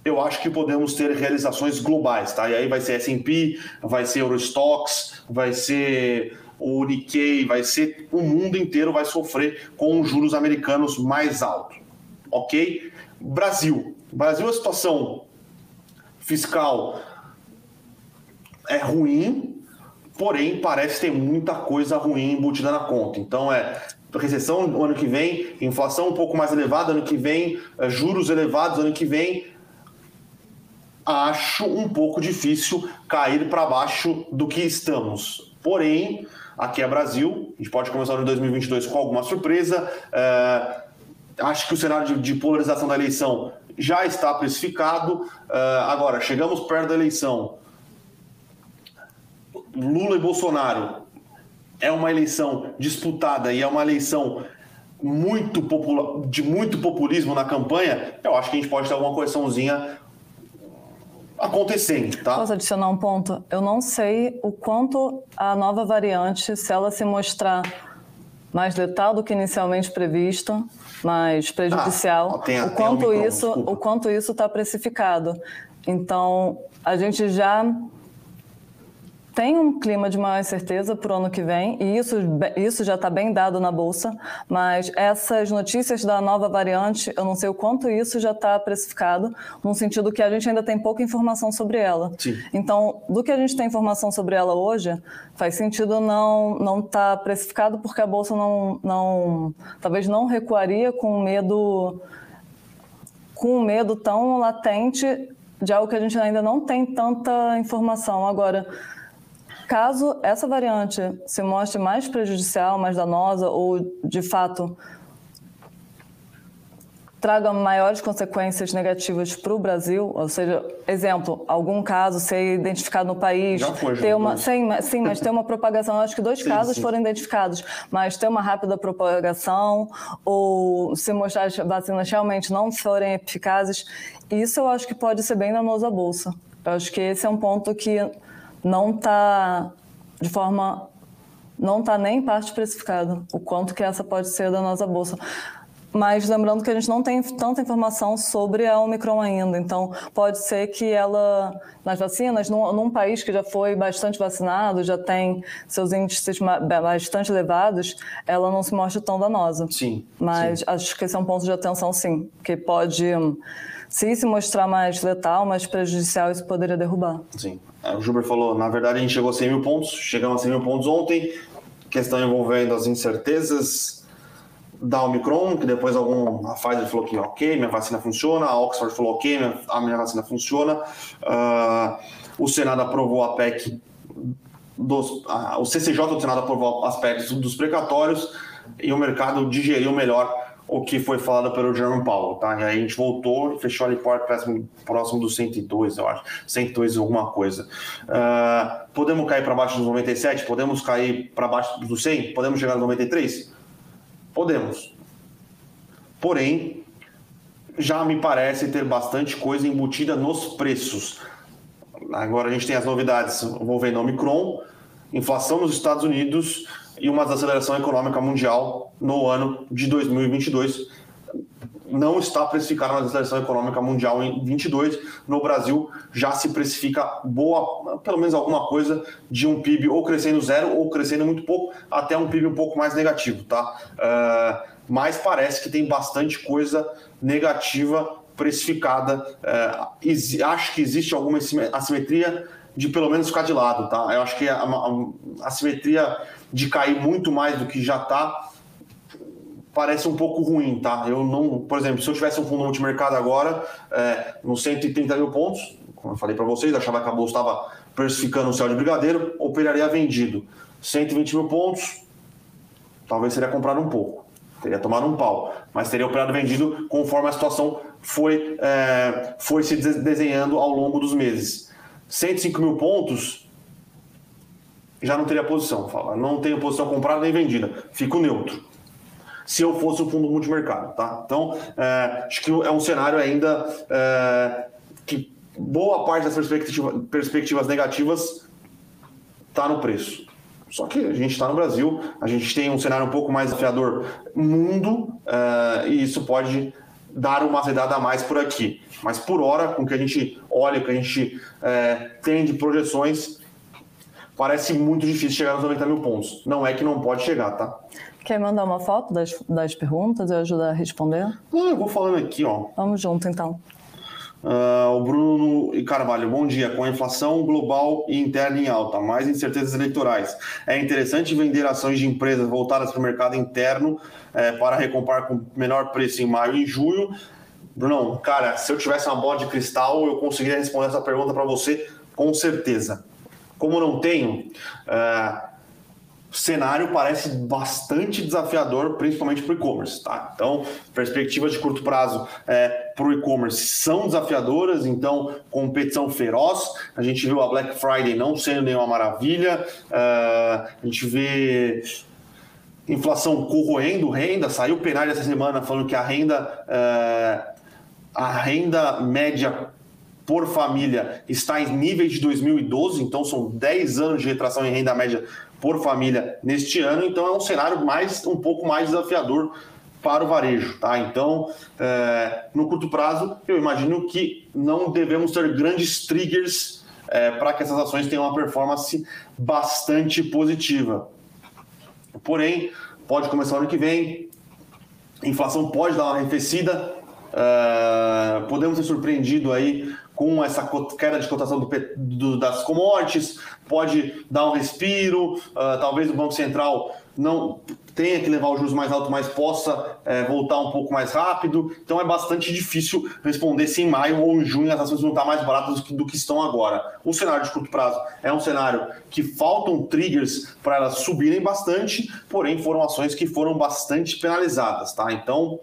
eu acho que podemos ter realizações globais, tá? E aí vai ser S&P, vai ser Eurostox, vai ser o Nikkei, vai ser o mundo inteiro vai sofrer com os juros americanos mais altos, ok? Brasil, Brasil a situação fiscal é ruim, porém parece ter muita coisa ruim embutida na conta. Então é recessão no ano que vem, inflação um pouco mais elevada ano que vem, é, juros elevados ano que vem, acho um pouco difícil cair para baixo do que estamos. Porém, aqui é Brasil, a gente pode começar no 2022 com alguma surpresa. É, acho que o cenário de, polarização da eleição já está precificado. É, agora, chegamos perto da eleição. Lula e Bolsonaro é uma eleição disputada e é uma eleição muito de muito populismo na campanha, eu acho que a gente pode ter alguma correçãozinha acontecendo, tá? Posso adicionar um ponto? Eu não sei o quanto a nova variante, se ela se mostrar mais letal do que inicialmente previsto, mais prejudicial, ah, o, quanto isso, o quanto isso está precificado. Então, a gente já tem um clima de maior incerteza para o ano que vem, e isso, isso já está bem dado na Bolsa, mas essas notícias da nova variante, eu não sei o quanto isso já está precificado, no sentido que a gente ainda tem pouca informação sobre ela. Sim. Então, do que a gente tem informação sobre ela hoje, faz sentido não não estar tá precificado, porque a Bolsa não, não talvez não recuaria com medo com um medo tão latente de algo que a gente ainda não tem tanta informação. Agora, Caso essa variante se mostre mais prejudicial, mais danosa ou, de fato, traga maiores consequências negativas para o Brasil, ou seja, exemplo, algum caso ser identificado no país, já foi, ter uma, sim, sim, mas ter uma propagação, acho que dois sim, casos sim. foram identificados, mas ter uma rápida propagação ou se mostrar as vacinas realmente não forem eficazes, isso eu acho que pode ser bem danoso à bolsa. Eu acho que esse é um ponto que não está de forma não está nem em parte especificado o quanto que essa pode ser da nossa bolsa. Mas lembrando que a gente não tem tanta informação sobre a Omicron ainda, então pode ser que ela, nas vacinas, num, num país que já foi bastante vacinado, já tem seus índices bastante elevados, ela não se mostre tão danosa. Sim. Mas sim. acho que esse é um ponto de atenção, sim, que pode, se se mostrar mais letal, mais prejudicial, isso poderia derrubar. Sim. É, o Juber falou, na verdade a gente chegou a 100 mil pontos, chegamos a 100 mil pontos ontem, questão envolvendo as incertezas da Omicron, que depois algum, a Pfizer falou que ok, minha vacina funciona, a Oxford falou ok, minha, a minha vacina funciona, uh, o Senado aprovou a PEC, dos, uh, o CCJ do Senado aprovou as PECs dos precatórios e o mercado digeriu melhor o que foi falado pelo Jerome Powell, tá? E aí a gente voltou e fechou ali próximo, próximo dos 102, eu acho. 102 alguma coisa. Uh, podemos cair para baixo dos 97? Podemos cair para baixo dos 100? Podemos chegar nos 93? Podemos. Porém, já me parece ter bastante coisa embutida nos preços. Agora a gente tem as novidades envolvendo o Omicron, inflação nos Estados Unidos e uma desaceleração econômica mundial no ano de 2022. Não está precificada uma desaceleração econômica mundial em 22. No Brasil já se precifica boa, pelo menos alguma coisa de um PIB ou crescendo zero ou crescendo muito pouco, até um PIB um pouco mais negativo, tá? Uh, mas parece que tem bastante coisa negativa precificada. É, acho que existe alguma assimetria de pelo menos ficar de lado, tá? Eu acho que a, a, a de cair muito mais do que já está parece um pouco ruim, tá? Eu não, por exemplo, se eu tivesse um fundo multimercado agora, é, nos 130 mil pontos, como eu falei para vocês, achava que a bolsa estava precificando o céu de brigadeiro, operaria vendido. 120 mil pontos, talvez seria comprado um pouco teria tomado um pau, mas teria operado vendido conforme a situação foi, é, foi se desenhando ao longo dos meses. 105 mil pontos, já não teria posição. Fala, não tenho posição comprada nem vendida, fico neutro. Se eu fosse um fundo multimercado, tá? Então, é, acho que é um cenário ainda é, que boa parte das perspectiva, perspectivas negativas está no preço. Só que a gente está no Brasil, a gente tem um cenário um pouco mais desafiador mundo, uh, e isso pode dar uma azedada a mais por aqui. Mas por hora, com o que a gente olha, que a gente uh, tem de projeções, parece muito difícil chegar nos 90 mil pontos. Não é que não pode chegar, tá? Quer mandar uma foto das, das perguntas e ajudar a responder? Não, eu vou falando aqui, ó. Vamos junto, então. Uh, o Bruno e Carvalho, bom dia. Com a inflação global e interna em alta, mais incertezas eleitorais, é interessante vender ações de empresas voltadas para o mercado interno é, para recomprar com menor preço em maio e julho. Bruno, cara, se eu tivesse uma bola de cristal, eu conseguiria responder essa pergunta para você com certeza. Como não tenho, o cenário parece bastante desafiador, principalmente para o e-commerce. Tá? Então, perspectivas de curto prazo é, para o e-commerce são desafiadoras, então, competição feroz. A gente viu a Black Friday não sendo nenhuma maravilha, uh, a gente vê inflação corroendo renda. Saiu o penal essa semana falando que a renda, uh, a renda média por família está em níveis de 2012, então são 10 anos de retração em renda média por família neste ano, então é um cenário mais um pouco mais desafiador para o varejo, tá? Então, é, no curto prazo, eu imagino que não devemos ter grandes triggers é, para que essas ações tenham uma performance bastante positiva. Porém, pode começar ano que vem, inflação pode dar uma arrefecida, é, podemos ser surpreendidos aí com essa queda de cotação do, do, das commodities, pode dar um respiro, uh, talvez o Banco Central não tenha que levar os juros mais altos, mas possa é, voltar um pouco mais rápido. Então é bastante difícil responder se em maio ou em junho as ações vão estar mais baratas do que, do que estão agora. O cenário de curto prazo é um cenário que faltam triggers para elas subirem bastante, porém foram ações que foram bastante penalizadas, tá? Então,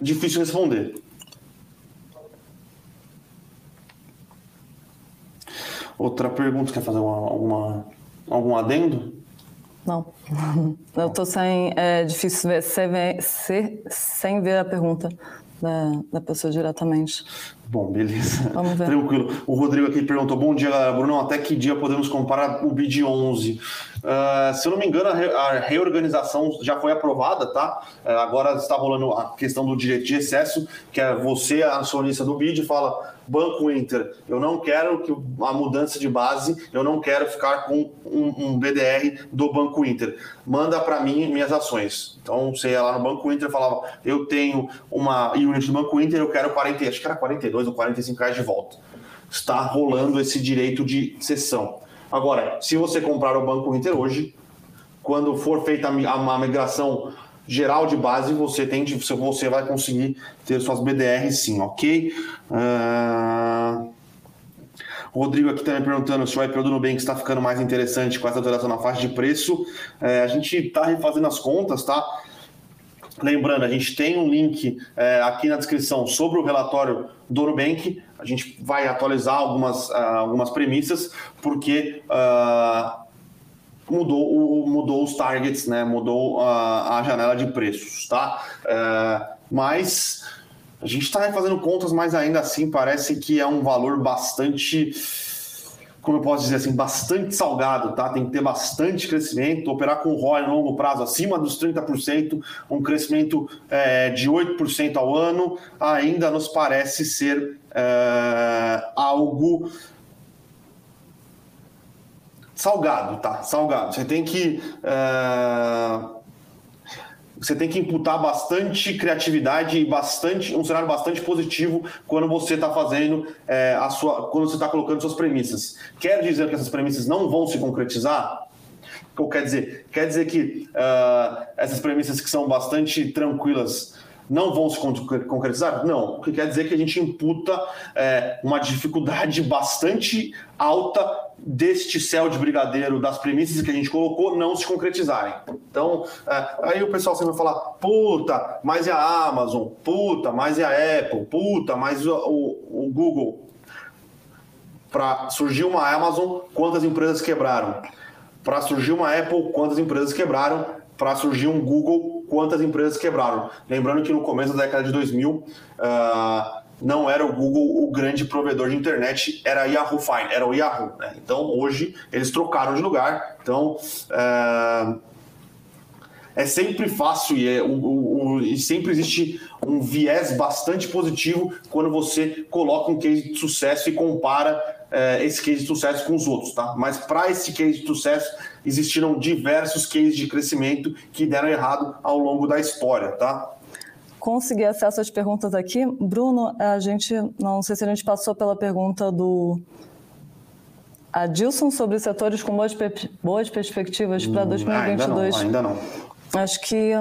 difícil responder. Outra pergunta, quer fazer uma, alguma, algum adendo? Não. Eu estou sem. É difícil ver, sem, ser, sem ver a pergunta da, da pessoa diretamente. Bom, beleza. Vamos ver. Tranquilo. O Rodrigo aqui perguntou: Bom dia, galera. Bruno, até que dia podemos comprar o BID 11? Uh, se eu não me engano, a, re, a reorganização já foi aprovada, tá? Uh, agora está rolando a questão do direito de excesso, que é você, a acionista do BID, fala Banco Inter, eu não quero que a mudança de base, eu não quero ficar com um, um BDR do Banco Inter. Manda para mim minhas ações. Então você ia lá no Banco Inter e falava, eu tenho uma unit do Banco Inter, eu quero 40, acho que era 42 ou 45 reais de volta. Está rolando esse direito de cessão. Agora, se você comprar o Banco Inter hoje, quando for feita a migração geral de base, você tem você vai conseguir ter suas BDRs sim, ok? Uh... Rodrigo aqui também perguntando se o IPO do Nubank está ficando mais interessante com essa alteração na faixa de preço. É, a gente está refazendo as contas, tá? Lembrando, a gente tem um link é, aqui na descrição sobre o relatório do Nubank. A gente vai atualizar algumas, uh, algumas premissas, porque uh, mudou, mudou os targets, né? Mudou a, a janela de preços, tá? É, mas a gente está fazendo contas, mas ainda assim parece que é um valor bastante como eu posso dizer assim, bastante salgado, tá? Tem que ter bastante crescimento, operar com ROI no longo prazo acima dos 30%, um crescimento é, de 8% ao ano, ainda nos parece ser é, algo salgado, tá? Salgado. Você tem que. É você tem que imputar bastante criatividade e bastante um cenário bastante positivo quando você está fazendo é, a sua, quando você está colocando suas premissas. Quer dizer que essas premissas não vão se concretizar? Ou quer dizer, quer dizer que uh, essas premissas que são bastante tranquilas não vão se concretizar? Não. O que quer dizer que a gente imputa é, uma dificuldade bastante alta deste céu de brigadeiro, das premissas que a gente colocou, não se concretizarem. Então, é, aí o pessoal sempre vai falar, puta, mas é a Amazon, puta, mas é a Apple, puta, mas o, o, o Google. Para surgir uma Amazon, quantas empresas quebraram? Para surgir uma Apple, quantas empresas quebraram? Para surgir um Google, quantas empresas quebraram. Lembrando que no começo da década de 2000, uh, ah, não era o Google o grande provedor de internet, era Yahoo Fine, era o Yahoo. Né? Então hoje eles trocaram de lugar. Então uh, é sempre fácil e, é, o, o, o, e sempre existe um viés bastante positivo quando você coloca um case de sucesso e compara é, esse case de sucesso com os outros, tá? Mas para esse case de sucesso existiram diversos cases de crescimento que deram errado ao longo da história, tá? Consegui acesso às perguntas aqui. Bruno, a gente, não sei se a gente passou pela pergunta do Adilson sobre setores com boas, boas perspectivas para 2022. Hum, ainda não, ainda não. Acho que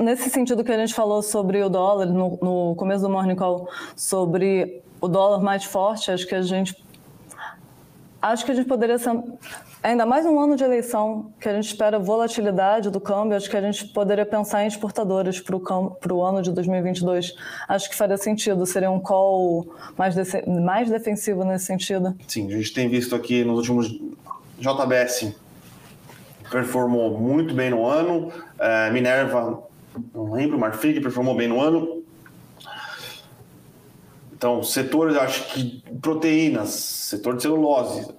nesse sentido que a gente falou sobre o dólar no, no começo do Morning Call, sobre o dólar mais forte, acho que a gente acho que a gente poderia ser, ainda mais um ano de eleição, que a gente espera volatilidade do câmbio, acho que a gente poderia pensar em exportadoras para o ano de 2022. Acho que faria sentido, seria um call mais, mais defensivo nesse sentido. Sim, a gente tem visto aqui nos últimos JBS performou muito bem no ano, é, Minerva, não lembro, Marfrig performou bem no ano, então, setores, acho que proteínas, setor de celulose,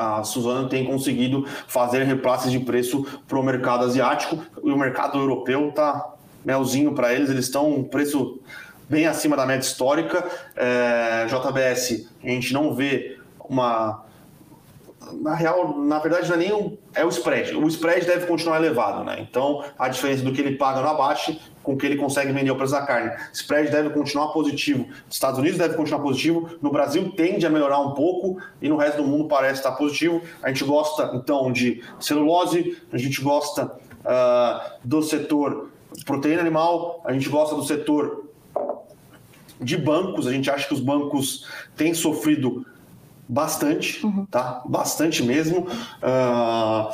a Suzano tem conseguido fazer repasses de preço para o mercado asiático e o mercado europeu está melzinho para eles, eles estão um preço bem acima da média histórica. É, JBS, a gente não vê uma na real, na verdade, não é nem um, é o spread. O spread deve continuar elevado, né? Então, a diferença do que ele paga no abate com que ele consegue vender o preço da carne. Spread deve continuar positivo. Estados Unidos deve continuar positivo. No Brasil tende a melhorar um pouco e no resto do mundo parece estar positivo. A gente gosta, então, de celulose, a gente gosta uh, do setor proteína animal, a gente gosta do setor de bancos. A gente acha que os bancos têm sofrido Bastante, uhum. tá? Bastante mesmo. Uh...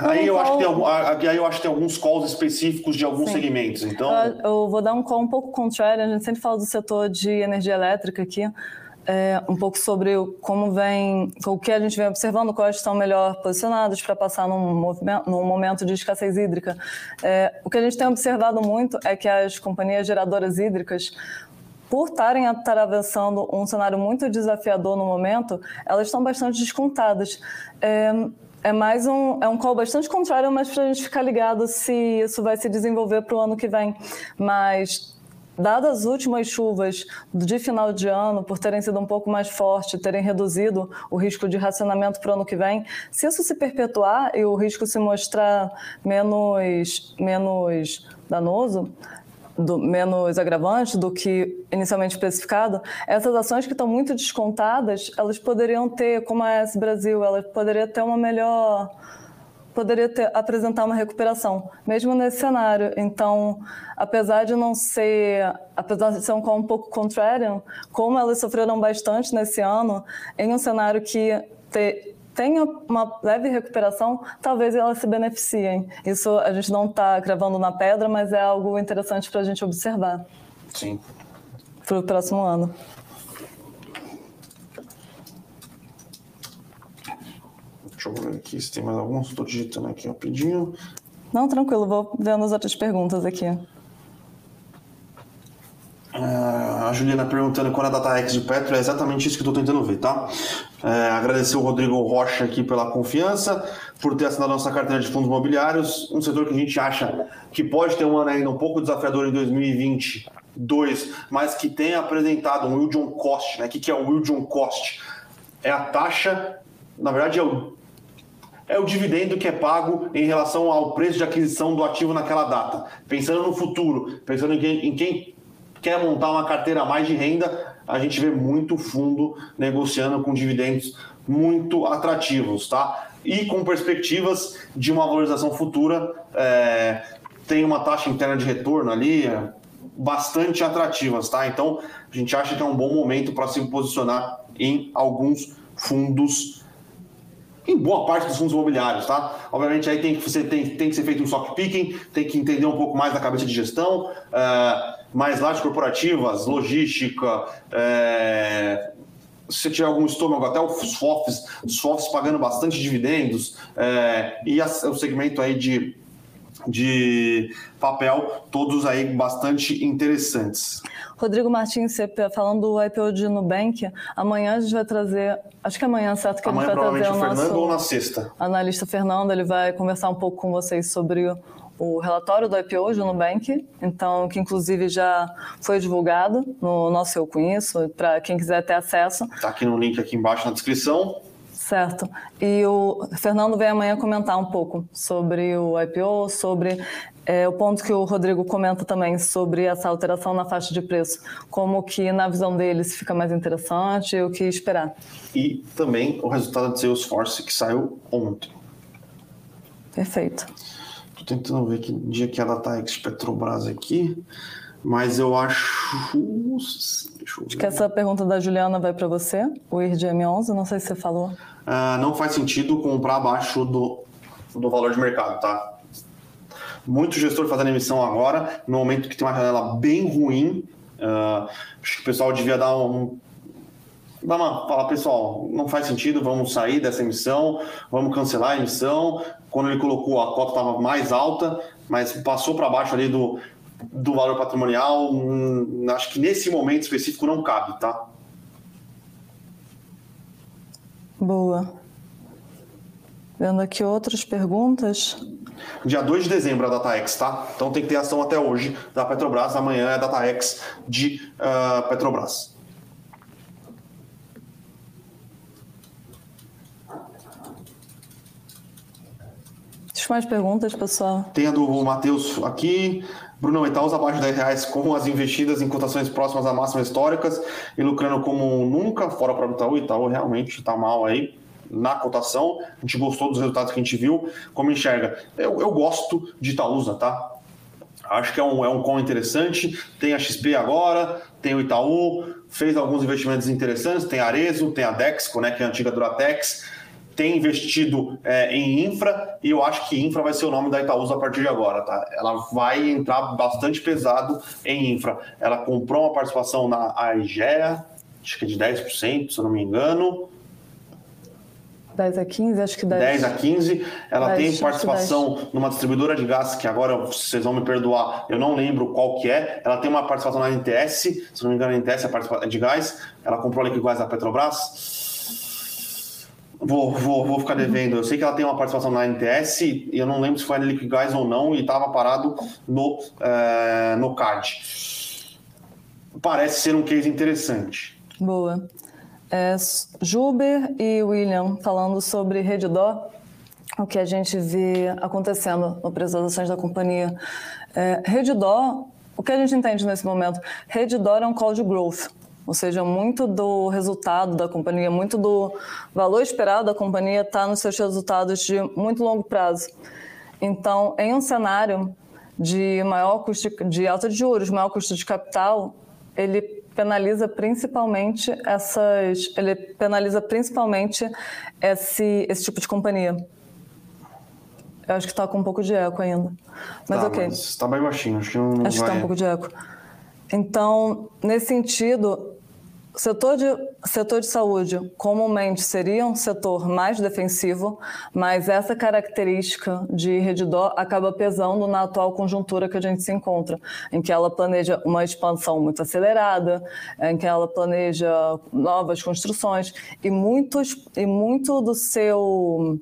Aí eu, acho que tem aí eu acho que tem alguns calls específicos de alguns Sim. segmentos. Então... Eu vou dar um call um pouco contrário. A gente sempre fala do setor de energia elétrica aqui. É, um pouco sobre como vem, o que a gente vem observando, quais estão melhor posicionados para passar num, movimento, num momento de escassez hídrica. É, o que a gente tem observado muito é que as companhias geradoras hídricas por estarem atravessando um cenário muito desafiador no momento, elas estão bastante descontadas. É, é mais um, é um call bastante contrário, mas para a gente ficar ligado se isso vai se desenvolver para o ano que vem. Mas dadas as últimas chuvas de final de ano, por terem sido um pouco mais fortes, terem reduzido o risco de racionamento para o ano que vem, se isso se perpetuar e o risco se mostrar menos, menos danoso, do, menos agravante do que inicialmente especificado, essas ações que estão muito descontadas, elas poderiam ter, como a S Brasil, ela poderia ter uma melhor poderia ter, apresentar uma recuperação, mesmo nesse cenário. Então, apesar de não ser, apesar de ser um um pouco contrarian, como elas sofreram bastante nesse ano, em um cenário que tenha uma leve recuperação, talvez elas se beneficiem. Isso a gente não está gravando na pedra, mas é algo interessante para a gente observar. Sim. Para o próximo ano. Deixa Deixa eu ver aqui se tem mais alguns. Estou digitando aqui rapidinho. Não, tranquilo, vou vendo as outras perguntas aqui. A Juliana perguntando quando a data X de Petro, é exatamente isso que eu estou tentando ver, tá? É, agradecer o Rodrigo Rocha aqui pela confiança, por ter assinado nossa carteira de fundos imobiliários, um setor que a gente acha que pode ter um ano ainda um pouco desafiador em 2022, mas que tem apresentado um yield on cost, né? O que é o yield on cost? É a taxa, na verdade é o, é o dividendo que é pago em relação ao preço de aquisição do ativo naquela data. Pensando no futuro, pensando em quem, em quem quer montar uma carteira mais de renda, a gente vê muito fundo negociando com dividendos muito atrativos, tá? E com perspectivas de uma valorização futura, é, tem uma taxa interna de retorno ali é, bastante atrativas, tá? Então a gente acha que é um bom momento para se posicionar em alguns fundos em boa parte dos fundos imobiliários, tá? Obviamente aí tem que, você tem, tem que ser feito um stock picking, tem que entender um pouco mais da cabeça de gestão, uh, mais lajes corporativas, logística, é, se tiver algum estômago, até os FOFs, os FOFs pagando bastante dividendos, é, e a, o segmento aí de, de papel, todos aí bastante interessantes. Rodrigo Martins, CP, falando do IPO de Nubank, amanhã a gente vai trazer, acho que amanhã, certo? Que amanhã a gente vai trazer o Fernando nosso ou na sexta? analista Fernando, ele vai conversar um pouco com vocês sobre o relatório do IPO de Nubank, então que inclusive já foi divulgado no nosso Eu Conheço, para quem quiser ter acesso. Está aqui no link aqui embaixo na descrição. Certo. E o Fernando vem amanhã comentar um pouco sobre o IPO, sobre é, o ponto que o Rodrigo comenta também sobre essa alteração na faixa de preço, como que na visão deles fica mais interessante e o que esperar. E também o resultado de Salesforce que saiu ontem. Perfeito tentando ver que dia que ela tá ex Petrobras aqui, mas eu acho. Deixa eu Acho que essa pergunta da Juliana vai para você, o IRDM11, não sei se você falou. Uh, não faz sentido comprar abaixo do, do valor de mercado, tá? Muito gestor fazendo emissão agora, no momento que tem uma janela bem ruim. Uh, acho que o pessoal devia dar um, dá uma falar, pessoal, não faz sentido, vamos sair dessa emissão, vamos cancelar a emissão. Quando ele colocou, a cota estava mais alta, mas passou para baixo ali do, do valor patrimonial. Hum, acho que nesse momento específico não cabe, tá? Boa. Vendo aqui outras perguntas. Dia 2 de dezembro é a DataX, tá? Então tem que ter ação até hoje da Petrobras. Amanhã é a DataX de uh, Petrobras. mais perguntas, pessoal. Tem a do Matheus aqui. Bruno Itaús abaixo de 10 reais com as investidas em cotações próximas a máximas históricas e lucrando como nunca, fora para o Itaú. Itaú realmente está mal aí na cotação. A gente gostou dos resultados que a gente viu. Como enxerga? Eu, eu gosto de Itaúsa, tá? Acho que é um, é um com interessante. Tem a XP agora, tem o Itaú, fez alguns investimentos interessantes. Tem a Arezo, tem a Dexco, né, que é a antiga Duratex tem investido é, em infra e eu acho que infra vai ser o nome da Itaúsa a partir de agora, tá? Ela vai entrar bastante pesado em infra. Ela comprou uma participação na AIGEA, acho que é de 10%, se eu não me engano. 10 a 15, acho que 10. 10 a 15. Ela 10, tem participação numa distribuidora de gás, que agora vocês vão me perdoar, eu não lembro qual que é. Ela tem uma participação na NTS, se não me engano, a NTS é de gás. Ela comprou a Liquigás da Petrobras. Vou, vou, vou ficar devendo. Eu sei que ela tem uma participação na NTS e eu não lembro se foi na Liquigás ou não e estava parado no, é, no CAD. Parece ser um case interessante. Boa. É, Juber e William falando sobre Redditor, o que a gente vê acontecendo no preço das ações da companhia. É, o que a gente entende nesse momento? Redditor é um call de growth. Ou seja, muito do resultado da companhia, muito do valor esperado da companhia está nos seus resultados de muito longo prazo. Então, em um cenário de maior custo de alta de juros, maior custo de capital, ele penaliza principalmente essas, ele penaliza principalmente esse, esse tipo de companhia. Eu acho que está com um pouco de eco ainda. Mas tá, ok. Está bem baixinho, acho que não. Acho vai... que está um pouco de eco. Então, nesse sentido, Setor de, setor de saúde comumente seria um setor mais defensivo, mas essa característica de Redditor acaba pesando na atual conjuntura que a gente se encontra, em que ela planeja uma expansão muito acelerada, em que ela planeja novas construções e, muitos, e muito do seu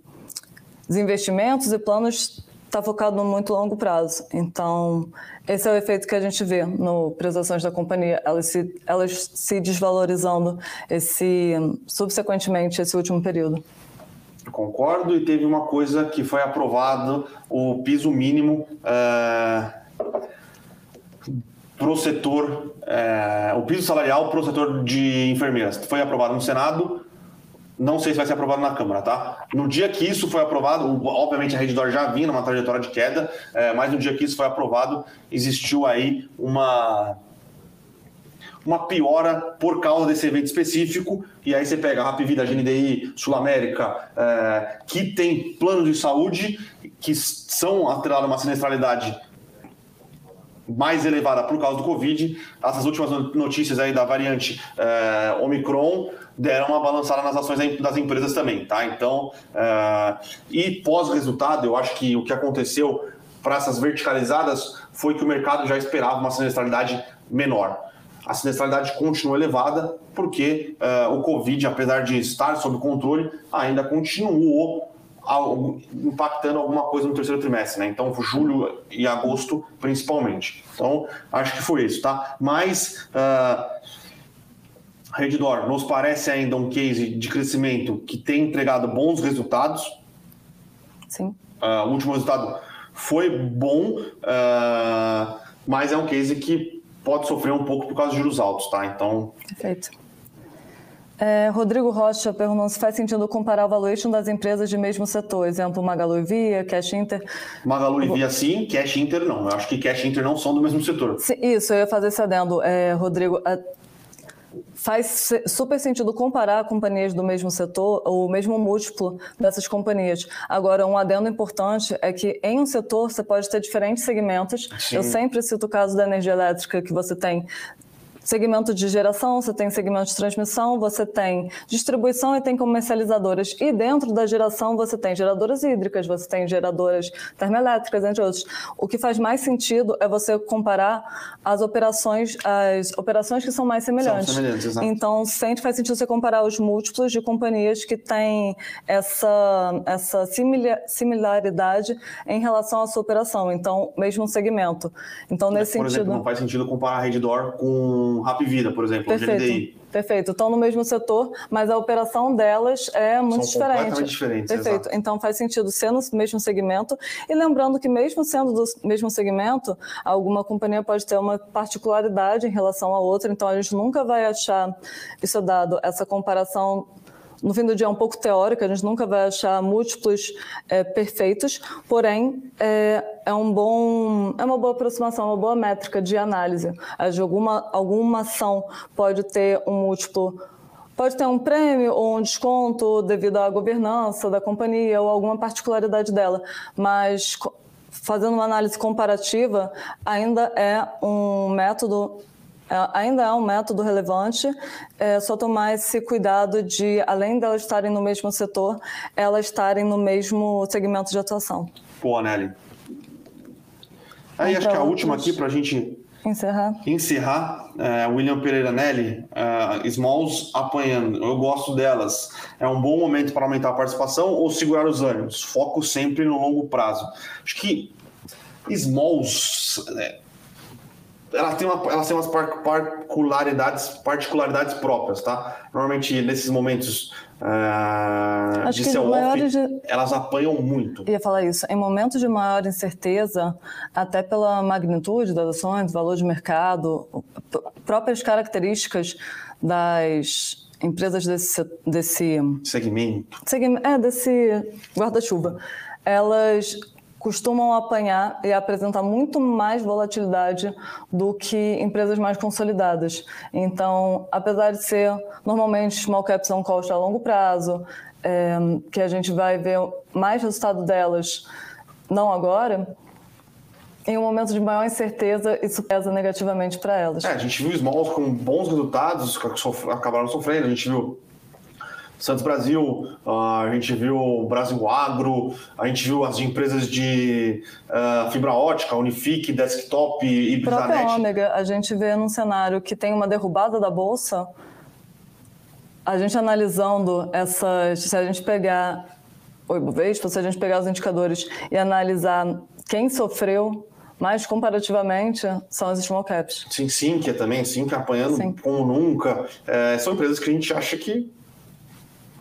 dos investimentos e planos está focado no muito longo prazo. Então, esse é o efeito que a gente vê no preços da companhia, elas se, elas se desvalorizando esse, subsequentemente esse último período. Concordo, e teve uma coisa que foi aprovado, o piso mínimo é, para o setor, é, o piso salarial para o setor de enfermeiras. Foi aprovado no Senado, não sei se vai ser aprovado na Câmara, tá? No dia que isso foi aprovado, obviamente a Reddor já vinha numa trajetória de queda, é, mas no dia que isso foi aprovado, existiu aí uma uma piora por causa desse evento específico, e aí você pega a Rapvida, a GNDI, Sul América, é, que tem plano de saúde, que são atrelados a uma sinistralidade mais elevada por causa do Covid. Essas últimas notícias aí da variante é, Omicron deram uma balançada nas ações das empresas também, tá? Então, é, e pós-resultado, eu acho que o que aconteceu para essas verticalizadas foi que o mercado já esperava uma sinistralidade menor. A sinistralidade continua elevada porque é, o Covid, apesar de estar sob controle, ainda continuou impactando alguma coisa no terceiro trimestre, né? Então, julho e agosto, principalmente. Então, acho que foi isso, tá? Mas, uh, Redditor, nos parece ainda um case de crescimento que tem entregado bons resultados. Sim. Uh, o último resultado foi bom, uh, mas é um case que pode sofrer um pouco por causa de juros altos, tá? Então. Perfeito. É, Rodrigo Rocha perguntou se faz sentido comparar o valuation das empresas de mesmo setor, exemplo, Magalu e Via, Cash Inter. Magalu e Via sim, Cash Inter não. Eu acho que Cash Inter não são do mesmo setor. Sim, isso, eu ia fazer esse adendo, é, Rodrigo. É, faz super sentido comparar companhias do mesmo setor, o mesmo múltiplo dessas companhias. Agora, um adendo importante é que em um setor você pode ter diferentes segmentos. Sim. Eu sempre cito o caso da energia elétrica, que você tem segmento de geração, você tem segmento de transmissão, você tem distribuição e tem comercializadoras. E dentro da geração você tem geradoras hídricas, você tem geradoras termoelétricas, entre outros. O que faz mais sentido é você comparar as operações, as operações que são mais semelhantes. São semelhantes exato. Então, sempre faz sentido você comparar os múltiplos de companhias que têm essa, essa similaridade em relação à sua operação. Então, mesmo segmento. Então, nesse por sentido. Exemplo, não faz sentido comparar a Reddor com um Rap Vida, por exemplo, Perfeito. GDI. Perfeito. Estão no mesmo setor, mas a operação delas é muito São diferente. Completamente diferentes. Perfeito. Exato. Então faz sentido ser no mesmo segmento. E lembrando que, mesmo sendo do mesmo segmento, alguma companhia pode ter uma particularidade em relação a outra. Então a gente nunca vai achar isso dado, essa comparação no fim do dia é um pouco teórico, a gente nunca vai achar múltiplos é, perfeitos, porém é, é, um bom, é uma boa aproximação, uma boa métrica de análise. De alguma, alguma ação pode ter um múltiplo Pode ter um prêmio ou um desconto devido à governança da companhia ou alguma particularidade dela, mas fazendo uma análise comparativa, ainda é um método ainda é um método relevante, é só tomar esse cuidado de, além delas estarem no mesmo setor, elas estarem no mesmo segmento de atuação. Pô, Nelly. Aí acho que a última aqui para a gente encerrar. Encerrar, é, William Pereira Nelly, é, Smalls apanhando. Eu gosto delas. É um bom momento para aumentar a participação ou segurar os ânimos? Foco sempre no longo prazo. Acho que Smalls. É, elas têm, uma, elas têm umas particularidades, particularidades próprias, tá? Normalmente, nesses momentos uh, de sell off, de... elas apanham muito. ia falar isso. Em momentos de maior incerteza, até pela magnitude das ações, valor de mercado, próprias características das empresas desse, desse segmento, segmento é, desse guarda-chuva, elas costumam apanhar e apresentar muito mais volatilidade do que empresas mais consolidadas. Então, apesar de ser normalmente small caps são cost a longo prazo, é, que a gente vai ver mais resultado delas não agora, em um momento de maior incerteza, isso pesa negativamente para elas. É, a gente viu smalls com bons resultados, que acabaram sofrendo. A gente viu Santos Brasil, a gente viu Brasil Agro, a gente viu as empresas de uh, fibra ótica, Unifique, Desktop e Bizanet. Ômega, a gente vê num cenário que tem uma derrubada da bolsa, a gente analisando essas, se a gente pegar o Ibovespa, se a gente pegar os indicadores e analisar quem sofreu mais comparativamente são as small caps. Sim, sim, que é também, sim, que apanhando sim. como nunca. É, são empresas que a gente acha que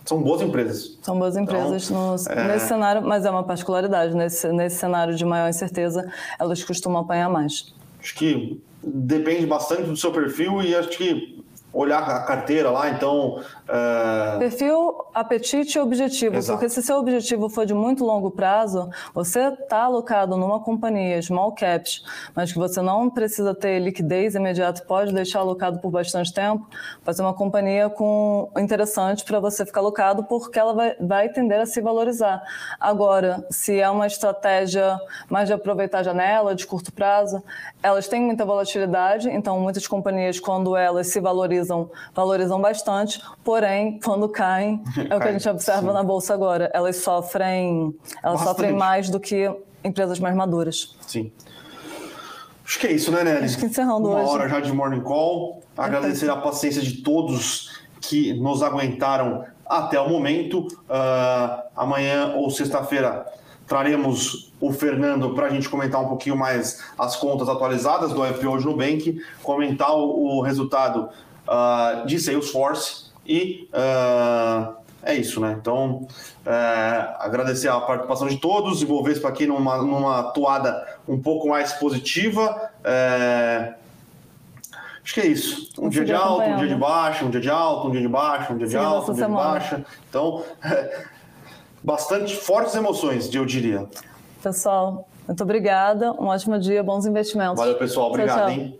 são boas empresas. São boas empresas então, no, é... nesse cenário, mas é uma particularidade. Nesse, nesse cenário de maior incerteza, elas costumam apanhar mais. Acho que depende bastante do seu perfil e acho que olhar a carteira lá, então. É... Perfil, apetite e objetivo. Exato. Porque se seu objetivo for de muito longo prazo, você está alocado numa companhia small caps, mas que você não precisa ter liquidez imediata, pode deixar alocado por bastante tempo, fazer uma companhia com interessante para você ficar alocado, porque ela vai, vai tender a se valorizar. Agora, se é uma estratégia mais de aproveitar a janela, de curto prazo, elas têm muita volatilidade, então muitas companhias, quando elas se valorizam, valorizam, valorizam bastante, porém, quando caem, é o que a gente observa Sim. na bolsa agora. Elas sofrem, elas sofrem mais do que empresas mais maduras. Sim. Acho que é isso, né, Nelly? Acho que encerrando Uma hoje. hora já de Morning Call. Agradecer a paciência de todos que nos aguentaram até o momento. Uh, amanhã ou sexta-feira traremos o Fernando para a gente comentar um pouquinho mais as contas atualizadas do IPO de Nubank, comentar o, o resultado uh, de Salesforce e uh, é isso, né? Então, uh, agradecer a participação de todos, envolver para aqui numa, numa toada um pouco mais positiva. Acho que é isso. Um dia de alto, um dia de baixo, um dia de alto, um dia de baixo, um dia de alto, um dia de baixa. Então, bastante fortes emoções, eu diria. Pessoal, muito obrigada. Um ótimo dia, bons investimentos. Valeu, pessoal. Obrigado, tchau, tchau. hein?